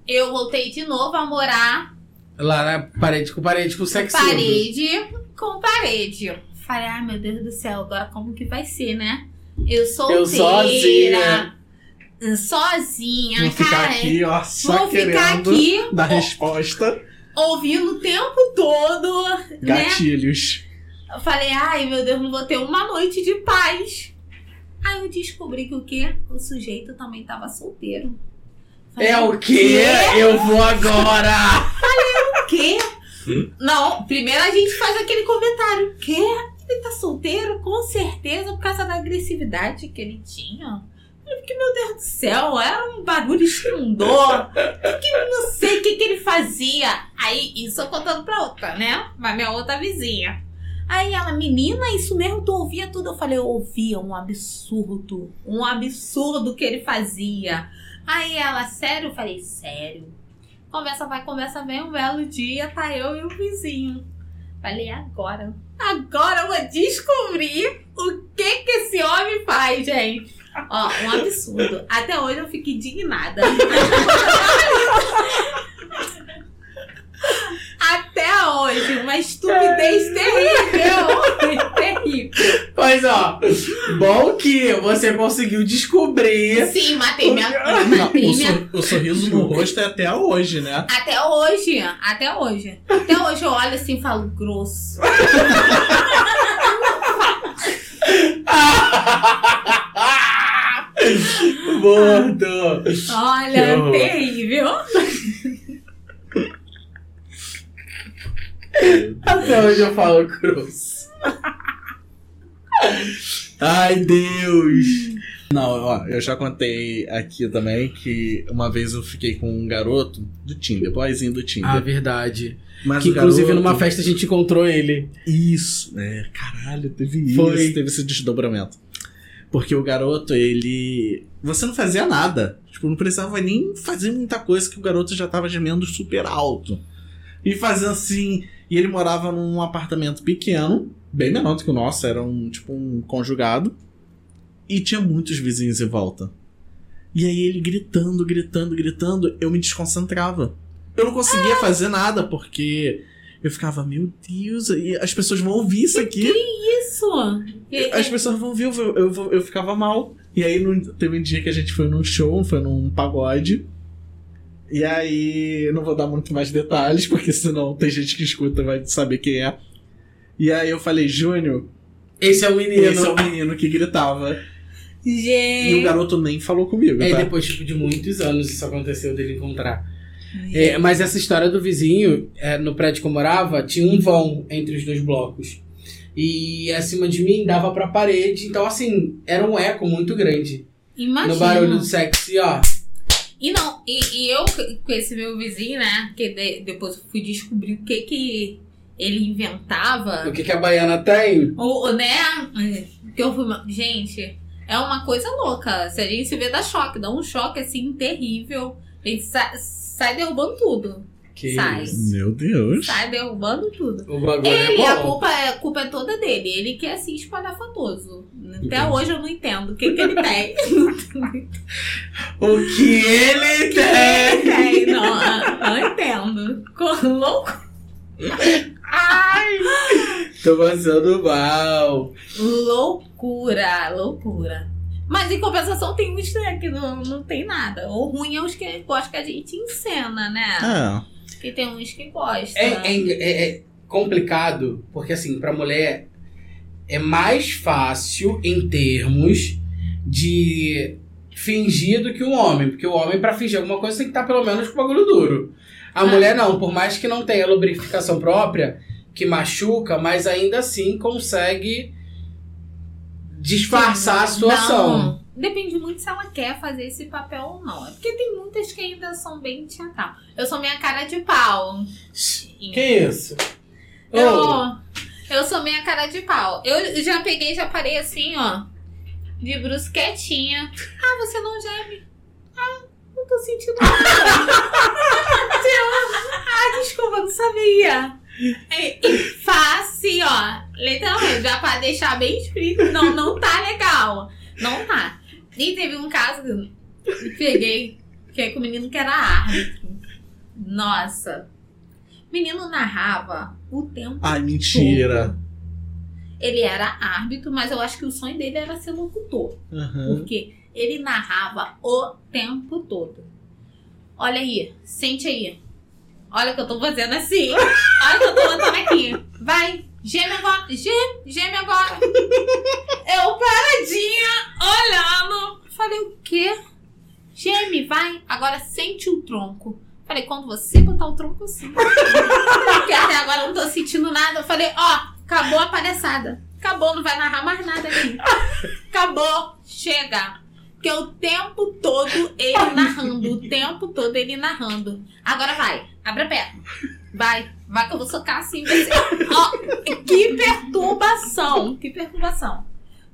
eu voltei de novo a morar Lá na parede com parede com sexo. parede com parede. Falei, ai meu Deus do céu, agora como que vai ser, né? Eu solteira. Eu sozinha. Sozinha, Vou ficar cara. aqui, ó, só Vou ficar aqui dar resposta. Ouvindo o tempo todo, né? Gatilhos. Eu falei, ai meu Deus, não vou ter uma noite de paz. Aí eu descobri que o quê? O sujeito também tava solteiro. Falei, É o quê? Eu vou agora! O quê? Não, primeiro a gente faz aquele comentário. O quê? Ele tá solteiro? Com certeza, por causa da agressividade que ele tinha. Porque, meu Deus do céu, era um barulho estrondor. Que não sei o que, que ele fazia. Aí, isso eu contando pra outra, né? Mas minha outra vizinha. Aí ela, menina, isso mesmo, tu ouvia tudo? Eu falei, eu ouvia um absurdo. Um absurdo que ele fazia. Aí ela, sério? Eu falei, sério. Conversa vai, conversa vem, um belo dia, tá eu e o vizinho. Falei, agora. Agora eu vou descobrir o que que esse homem faz, gente. Ó, um absurdo. Até hoje eu fico indignada. Até hoje, uma estupidez terrível. terrível. Mas ó, bom que você conseguiu descobrir. Sim, matei minha. Não, Matei o, minha sor- o sorriso no rosto é até hoje, né? Até hoje, até hoje. Até hoje eu olho assim e falo grosso. Morto! Olha, terrível. Até hoje eu falo grosso. Ai, Deus! Não, ó, eu já contei aqui também que uma vez eu fiquei com um garoto do Tinder, boyzinho do Tinder. Ah, verdade. Mas que inclusive garoto- numa festa a gente encontrou ele. Isso, é, caralho, teve Foi. isso, teve esse desdobramento. Porque o garoto, ele. Você não fazia nada. Tipo, não precisava nem fazer muita coisa que o garoto já tava gemendo super alto. E fazia assim. E ele morava num apartamento pequeno, bem menor do que o nosso, era um tipo um conjugado. E tinha muitos vizinhos em volta. E aí ele gritando, gritando, gritando, eu me desconcentrava. Eu não conseguia fazer nada, porque eu ficava, meu Deus, e as pessoas vão ouvir isso aqui. Isso! E- As pessoas vão ver, eu, eu, eu, eu ficava mal. E aí teve um dia que a gente foi num show, foi num pagode. E aí, não vou dar muito mais detalhes, porque senão tem gente que escuta e vai saber quem é. E aí eu falei, Júnior, Esse é o menino. esse é o menino que gritava. E o Gente! garoto nem falou comigo, É, tá? depois tipo, de muitos anos isso aconteceu dele encontrar. É, mas essa história do vizinho, é, no prédio que eu morava, tinha um vão entre os dois blocos. E acima de mim dava pra parede, então assim, era um eco muito grande. Imagina. No barulho do sexo, e ó. E não, e, e eu com esse meu vizinho, né? Que de- depois eu fui descobrir o que que ele inventava. O que, que a baiana tem? Ou, né? Que eu fui. Gente, é uma coisa louca. Se a gente se vê, dá choque. Dá um choque assim terrível. A gente sai, derrubando tudo. Que Sai. isso. Meu Deus. Sai derrubando tudo. O bagulho Ele, é a bom. culpa, é, a culpa é toda dele. Ele que é assim espalhafatoso. Até Entendi. hoje eu não entendo o que, que ele tem. O que ele tem? tem, não, não entendo. Com louco. Tô passando mal. Loucura, loucura. Mas em compensação tem uns né, que não, não tem nada. O ruim é os que gostam que a gente encena, né? É. Que tem uns que gostam. É, é- é- é complicado, porque assim, pra mulher é mais fácil em termos de fingir do que o homem. Porque o homem, pra fingir alguma coisa, tem que estar pelo menos com o bagulho duro. A Ah. mulher não, por mais que não tenha lubrificação própria, que machuca, mas ainda assim consegue disfarçar a situação. Não, depende muito se ela quer fazer esse papel ou não. É porque tem muitas que ainda são bem teatral. Eu sou minha cara de pau. Que isso? Eu, Ô, eu sou minha cara de pau. Eu já peguei, já parei assim, ó. De brusquetinha. Ah, você não geme. Ah, não tô sentindo nada. ah, desculpa, não sabia. E, e face, ó. Literalmente, já pra deixar bem escrito. Não, não tá legal. Não tá. E teve um caso que eu peguei, que é com o menino que era árbitro. Nossa. O menino narrava o tempo Ai, mentira. ele era árbitro, mas eu acho que o sonho dele era ser locutor. Aham. Porque ele narrava o tempo todo. Olha aí, sente aí. Olha o que eu tô fazendo assim. Olha o que eu tô botando aqui. Vai, geme agora. Geme, geme agora. Eu paradinha, olhando. Falei, o quê? Geme, vai. Agora sente o tronco. Falei, quando você botar o tronco assim. Porque até agora eu não tô sentindo nada. Eu falei, ó, acabou a palhaçada. Acabou, não vai narrar mais nada aqui. Acabou, chega. Porque o tempo todo ele narrando, o tempo todo ele narrando. Agora vai, abre a perna. Vai, vai que eu vou socar assim. Ser. Ó, que perturbação, que perturbação.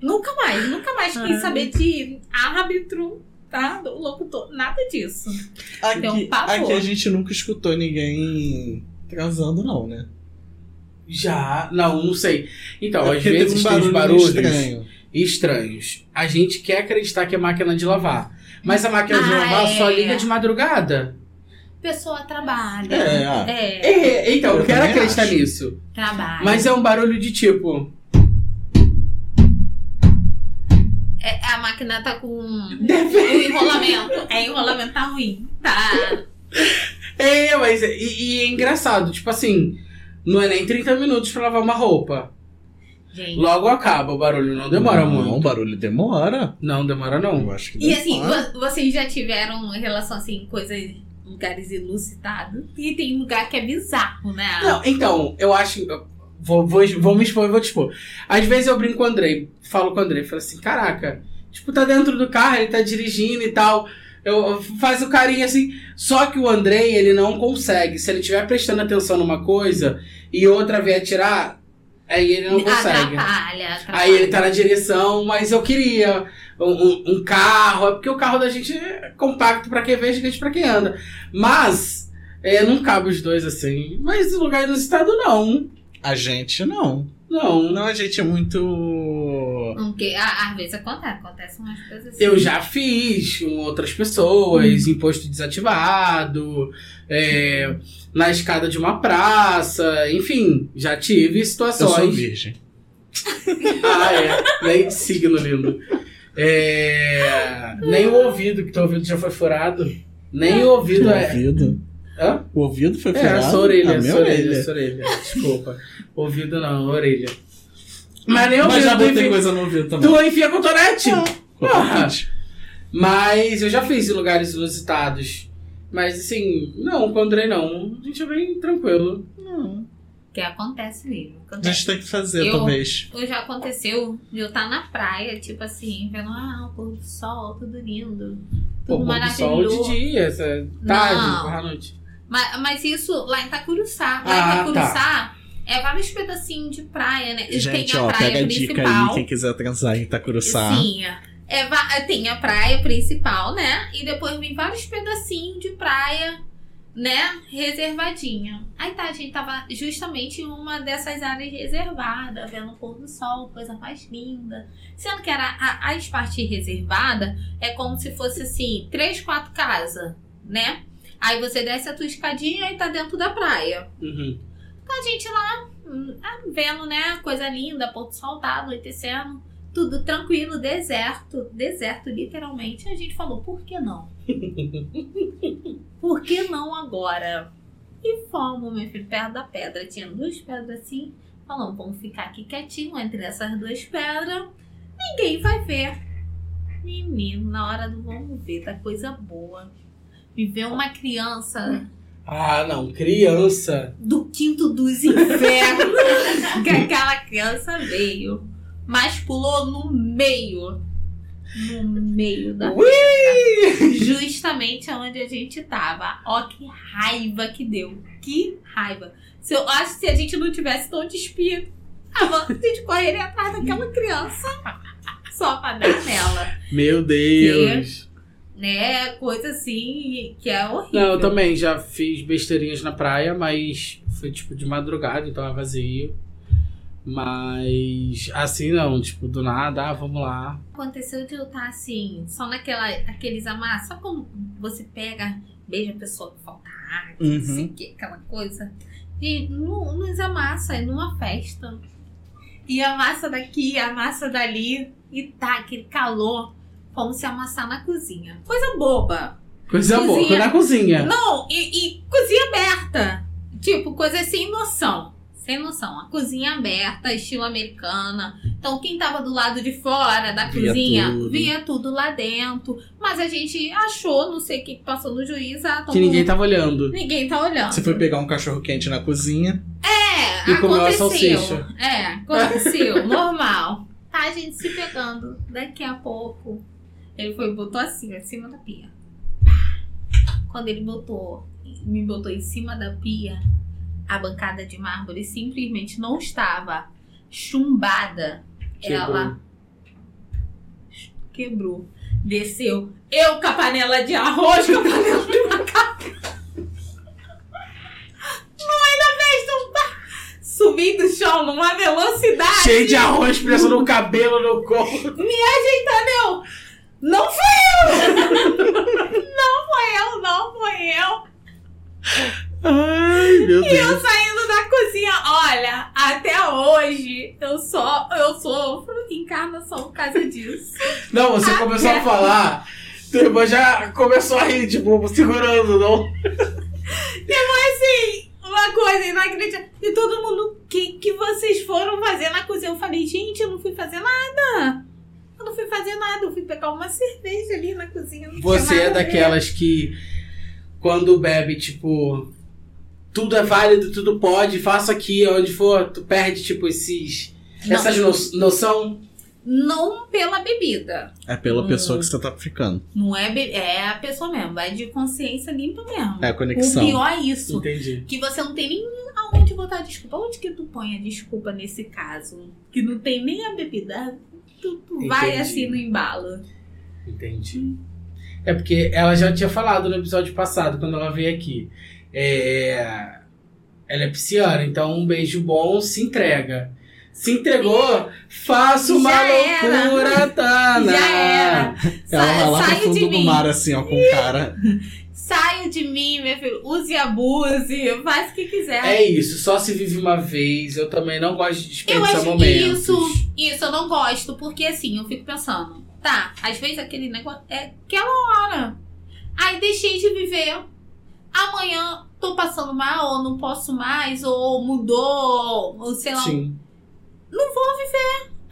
Nunca mais, nunca mais quis saber de árbitro, tá? Do locutor, nada disso. Um Aqui, pavor. aqui a gente nunca escutou ninguém transando, não, né? Já, não, não sei. Então, às vezes um tem os barulho barulhos estranho. Estranhos. A gente quer acreditar que é máquina de lavar. Mas a máquina de Ah, lavar é. só liga de madrugada. Pessoa trabalha. É, ah. É, É, então, eu, quero acreditar acho. nisso. trabalha. Mas é um barulho de tipo. É, a máquina tá com o enrolamento. É, enrolamento tá ruim. Tá. É, mas. é- E, e é engraçado, tipo assim. Não é nem 30 minutos pra lavar uma roupa. Gente. Logo acaba o barulho, não demora não, muito. o barulho demora. Não, demora não. Eu acho que E assim, vocês já tiveram uma relação assim, coisas, lugares ilusitados? E tem lugar que é bizarro, né? Não, então, eu acho. Vou, vou, vou me expor e vou te expor. Às vezes eu brinco com o Andrei, falo com o Andrei, falo assim: caraca, Tipo, tá dentro do carro, ele tá dirigindo e tal. Eu, eu- faz o carinho assim. Só que o Andrei, ele não consegue. Se ele estiver prestando atenção numa coisa e outra vier tirar, aí ele não consegue. Atrapalha, atrapalha. Aí ele tá na direção, mas eu queria um, um- um carro, é porque o carro da gente é compacto pra quem vê, gigante pra quem anda. Mas, é, não cabe os dois assim. Mas o lugar inusitado, não. A gente não. Não. Não, a gente é muito. Porque às vezes acontece, acontece umas coisas assim. Eu já fiz com outras pessoas, imposto desativado, é, na escada de uma praça, enfim, já tive Eu sou situações. virgem. Ah, é. Nem signo lindo. É, nem o ouvido, que teu ouvido já foi furado. Nem o ouvido O é. ouvido. Hã? O ouvido foi É, furado. sua orelha, a minha sua orelha, sua orelha. Desculpa. Ouvido não, orelha. Mas nem o Mas ouvido. já tu botei enfia- coisa no ouvido também. Tu enfia cotonete. Porra. Cotonete. Mas eu já fiz em lugares inusitados. Mas assim, não, com o André não. A gente é bem tranquilo. Não. Que acontece mesmo. A Acontece. gente tem que fazer, Eu- talvez. Ou já aconteceu de eu estar na praia, tipo assim, vendo ah, o pôr do sol, tudo lindo. Pô, Tudo pôr do sol maravilhoso. de dia, essa tarde, à noite. Mas, mas isso lá em Itacuruçá. Lá Ah, em Itacuruçá é vários pedacinhos de praia, né? E Gente, tem a ó, praia pega a dica aí, quem quiser transar em Itacuruçá. Sim. É, va- tem a praia principal, né? E depois vem vários pedacinhos de praia, né? Reservadinha. Aí tá, a gente tava justamente em uma dessas áreas reservadas, vendo o pôr do sol, coisa mais linda. Sendo que era a, as partes reservadas é como se fosse assim, três, quatro casas, né? Aí você desce a tua escadinha e tá dentro da praia. Uhum. A gente lá, hum, ah, vendo, né? Coisa linda, pôr do sol tá anoitecendo. Tudo tranquilo, deserto. Deserto, literalmente. A gente falou, por que não? por que não agora? E fomos, meu filho, perto da pedra. Tinha duas pedras assim. Falamos, vamos ficar aqui quietinho entre essas duas pedras. Ninguém vai ver. Menino, na hora do vamos ver, da coisa boa. Vê uma criança Ah, não, criança. do quinto dos infernos que aquela criança veio. Mas pulou no meio. No meio da Ui! Justamente onde a gente tava. Ó, que raiva que deu. Que raiva. Se eu acho que se a gente não tivesse tão despido, a gente correria atrás daquela criança. Só pra dar nela. Meu Deus. Né? Coisa assim que é horrível. Não, eu também já fiz besteirinhas na praia, mas foi tipo de madrugada, então é vazio. Mas assim não, tipo, do nada, ah, vamos lá. Aconteceu de eu estar assim, só naquela, aqueles amassos. Sabe como você pega, beija a pessoa que falta ar, Uhum. não sei o que, aquela coisa? E no, nos amassa, é numa festa. E amassa daqui, amassa dali, e tá aquele calor, como se amassar na cozinha. Coisa boba. Coisa boa, Cozinha. na cozinha. Não, e, e cozinha aberta. Tipo, coisa sem noção. Sem noção. A cozinha aberta, estilo americana. Então, quem tava do lado de fora da Via cozinha tudo. via tudo lá dentro. Mas a gente achou, não sei o que que passou no juiz. Ah, Que todo ninguém mundo- tava olhando. ninguém tá olhando. Você foi pegar um cachorro quente na cozinha. É, E comeu a salsicha. É, aconteceu. normal. Tá a gente se pegando. Daqui a pouco, ele foi e botou assim, em cima da pia. Quando ele botou, me botou em cima da pia, a bancada de mármore simplesmente não estava chumbada. Quebrou. Ela quebrou. Desceu. Eu com a panela de arroz, com a panela de macarrão. No meio da festa, pá, subi do chão numa velocidade. Cheio de arroz preso no cabelo, no corpo. Entendeu? Não foi eu! não foi eu, não foi eu. Ai, meu E eu saindo da cozinha, olha, até hoje eu só eu sofro encarnação por causa disso. Não, você Ah, começou a falar, tua irmã já começou a rir, tipo, segurando, não? Assim, uma coisa inacreditável. E todo mundo, o que, que vocês foram fazer na cozinha? Eu falei, gente, eu não fui fazer nada. Eu não fui fazer nada, eu fui pegar uma cerveja ali na cozinha. Você é daquelas que, quando bebe, tipo, tudo é válido, tudo pode, faça aqui, onde for, tu perde, tipo, esses. Não. Essas no- noção. Não pela bebida. É pela Hum. pessoa que você tá ficando. Não é be- é a pessoa mesmo, vai de consciência limpa mesmo. É a O conexão. pior é isso. Entendi. Que você não tem nem aonde botar desculpa. Onde que tu põe a desculpa nesse caso? Que não tem nem a bebida. Tu, tu vai assim no embalo. Entendi. É porque ela já tinha falado no episódio passado, quando ela veio aqui. É... Ela é pisciana, então um beijo bom se entrega. Se entregou, faça uma Já era. loucura, Tana. Já era. Ela vai Sa- lá pro fundo do mim. mar, assim, ó, com o cara. Saio de mim, meu filho. Use e abuse. Faz o que quiser. É isso, só se vive uma vez. Eu também não gosto de Eu desperdiçar acho que momentos. isso, isso eu não gosto, porque assim, eu fico pensando, tá, às vezes aquele negócio é aquela hora. Aí deixei de viver. Amanhã tô passando mal, ou não posso mais, ou mudou, ou sei lá. Sim.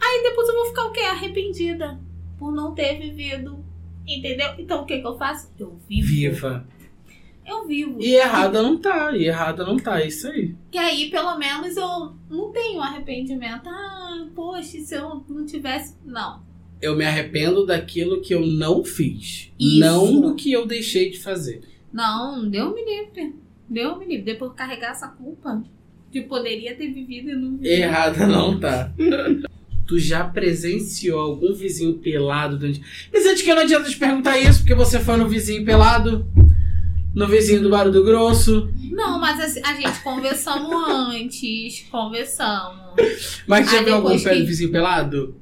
Aí depois eu vou ficar o quê? Arrependida por não ter vivido. Entendeu? Então o que que eu faço? Eu vivo. Viva. Eu vivo. E errada não tá, e errada não tá, é isso aí. Que aí, pelo menos, eu não tenho arrependimento. Ah, poxa, se eu não tivesse. Não. Eu me arrependo daquilo que eu não fiz. Isso. Não do que eu deixei de fazer. Não, deu me livre. Deu me livre. Depois carregar essa culpa de poderia ter vivido e não vivi. Errada não tá. tu já presenciou algum vizinho pelado durante. Mas antes que não adianta te perguntar isso, porque você foi no vizinho pelado? No vizinho do Barulho do Grosso? Não, mas assim, a gente conversamos antes. Conversamos. Mas já viu algum que- vizinho pelado?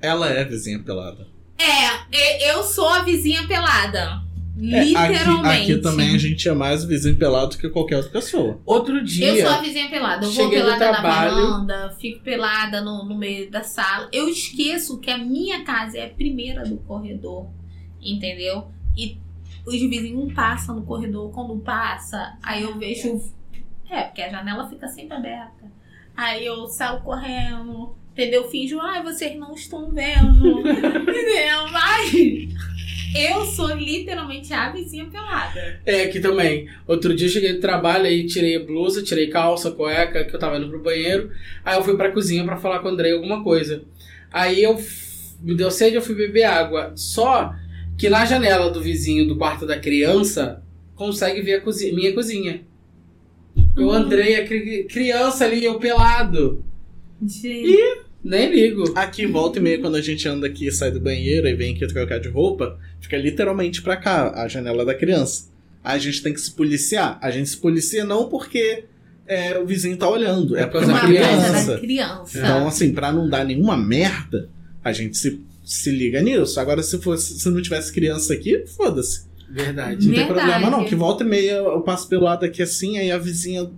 Ela é vizinha pelada. É, eu sou a vizinha pelada. É, Literalmente. aqui, aqui também a gente é mais vizinho pelado que qualquer outra pessoa. Outro dia. Eu sou a vizinha pelada. Eu vou pelada na varanda, fico pelada no, no meio da sala. Eu esqueço que a minha casa é a primeira do corredor. Entendeu? E os vizinhos passam no corredor. Quando passa, aí eu vejo. É, porque a janela fica sempre aberta. Aí eu saio correndo. Entendeu? Finjo, ai, vocês não estão vendo. entendeu? Mas eu sou literalmente a vizinha pelada. É, aqui também. Outro dia eu cheguei do trabalho, aí tirei a blusa, tirei calça, cueca, que eu tava indo pro banheiro. Aí eu fui pra cozinha pra falar com o Andrei alguma coisa. Aí eu me deu sede, eu fui beber água. Só que na janela do vizinho do quarto da criança consegue ver a cozinha, minha cozinha. Eu Hum. Andrei, a cri- criança ali, eu pelado. Gente. Nem ligo. Aqui, volta e meia, quando a gente anda aqui e sai do banheiro e vem aqui trocar de roupa, fica literalmente pra cá, a janela da criança. Aí a gente tem que se policiar. A gente se policia não porque é, o vizinho tá olhando, é É por por causa causa da da Uma criança. da criança. Então, assim, pra não dar nenhuma merda, a gente se, se liga nisso. Agora, se, fosse, se não tivesse criança aqui, foda-se. Verdade. Não tem Verdade. problema, não. Que volta e meia eu passo pelo lado aqui assim, aí a vizinha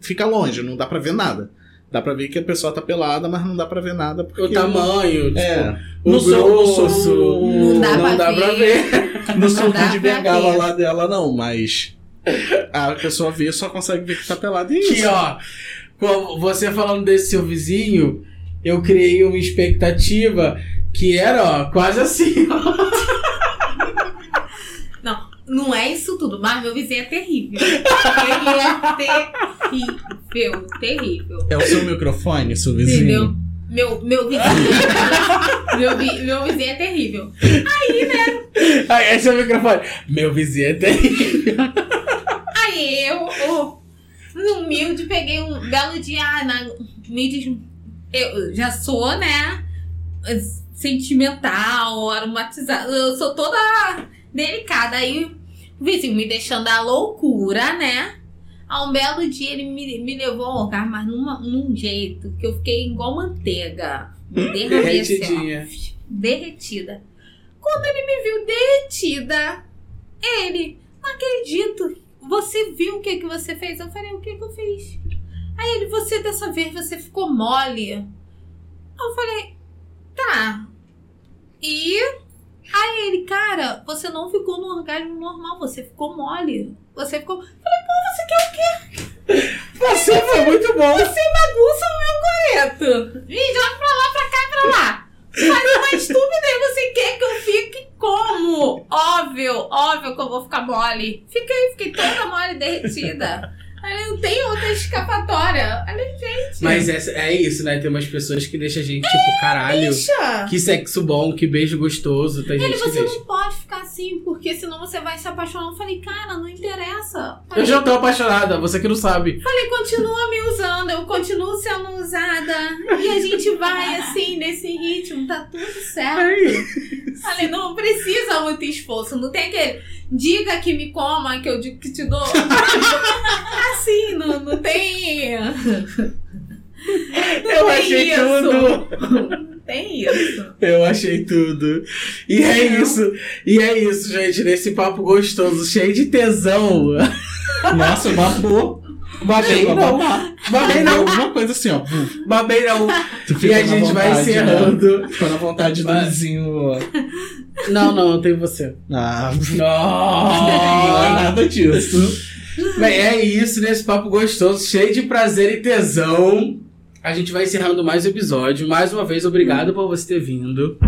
fica longe, não dá pra ver nada. Dá pra ver que a pessoa tá pelada, mas não dá pra ver nada. Porque O tamanho, tipo, É. o sou- grosso. Não dá não pra dá pra ver. sou dá de bengala ver. lá dela, não, mas. A pessoa vê só consegue ver que tá pelada e é Que isso. ó, você falando desse seu vizinho, eu criei uma expectativa que era, ó, quase assim, ó. Não, não é isso tudo, mas meu vizinho é terrível. Ele é terrível, terrível. É o seu microfone, seu vizinho. Entendeu? Meu, meu vizinho. meu, vi- meu vizinho é terrível. Aí, esse é o microfone. Meu vizinho é terrível. Aí eu, no humilde, peguei um belo dia. ah, Na, me diz, eu já sou, né? Sentimental, aromatizada. Eu sou toda delicada. Aí o vizinho me deixando a loucura, né? A um belo dia ele me, me levou ao lugar, mas numa, num jeito que eu fiquei igual manteiga. Derramei assim, Derretidinha. derretida. Quando ele me viu derretida, ele, não acredito, você viu o que, que você fez? Eu falei, o que, que eu fiz? Aí ele, você dessa vez você ficou mole. Eu falei, tá. E aí ele, cara, você não ficou no orgasmo normal, você ficou mole. Você ficou. Pô, você quer o quê? Você foi muito bom. Você bagunça o meu coreto. E joga pra lá, pra cá, pra lá. Faz uma estupidez. Você quer que eu fique como? Óbvio, óbvio que eu vou ficar mole. Fiquei, fiquei toda mole, derretida. Aí não tem outra escapatória. Olha, gente. Mas é, é isso, né? Tem umas pessoas que deixam a gente, tipo, caralho. Bicha! Que sexo bom, que beijo gostoso. Tem Ele, gente que você deixa. não pode ficar assim, porque senão você vai se apaixonar. Eu falei, cara, não interessa. Eu Falei, já tô apaixonada, você que não sabe. falei, continua me usando, eu continuo sendo usada. E a gente vai assim, nesse ritmo, tá tudo certo. Falei, não precisa muito esforço, não tem aquele. Diga que me coma, que eu digo que te dou. assim, não, não tem. Não Eu tem achei isso. tudo. Não tem isso. Eu achei tudo. E é Não. isso. E é isso, gente. Nesse papo gostoso, cheio de tesão. Nossa, babou. Babei não. Babei não. Alguma coisa assim, ó. Babei não. E a gente vai né? encerrando. Ficou na vontade do vizinho. Não, não, eu tenho você. Ah, não Não. é nada disso. Bem, é isso, nesse papo gostoso, cheio de prazer e tesão. A gente vai encerrando mais um episódio. Mais uma vez, obrigado por você ter vindo.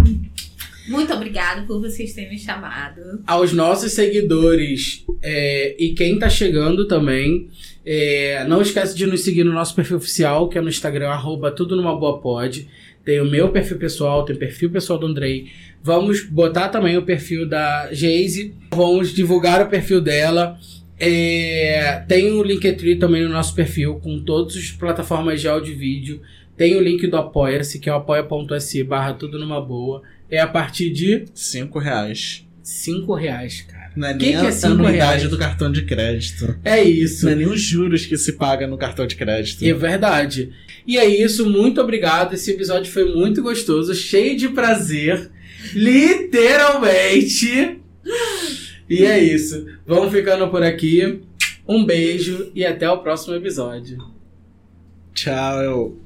Muito obrigada por vocês terem me chamado. Aos nossos seguidores é, e quem tá chegando também, é, não esquece de nos seguir no nosso perfil oficial, que é no Instagram, arroba tudo numa boa pod. Tem o meu perfil pessoal, tem o perfil pessoal do Andrei. Vamos botar também o perfil da Geise. Vamos divulgar o perfil dela. É, tem o Linktree também no nosso perfil, com todas as plataformas de áudio e vídeo. Tem o link do Apoia-se, que é o apoia.se barra tudo numa boa. É a partir de Cinco reais. 5 reais, cara. Não é Que nem que é a cinco anuidade reais? do cartão de crédito. É isso. Não é nem os juros que se paga no cartão de crédito. É verdade. E é isso, muito obrigado. Esse episódio foi muito gostoso, cheio de prazer. Literalmente. E é isso. Vamos ficando por aqui. Um beijo e até o próximo episódio. Tchau.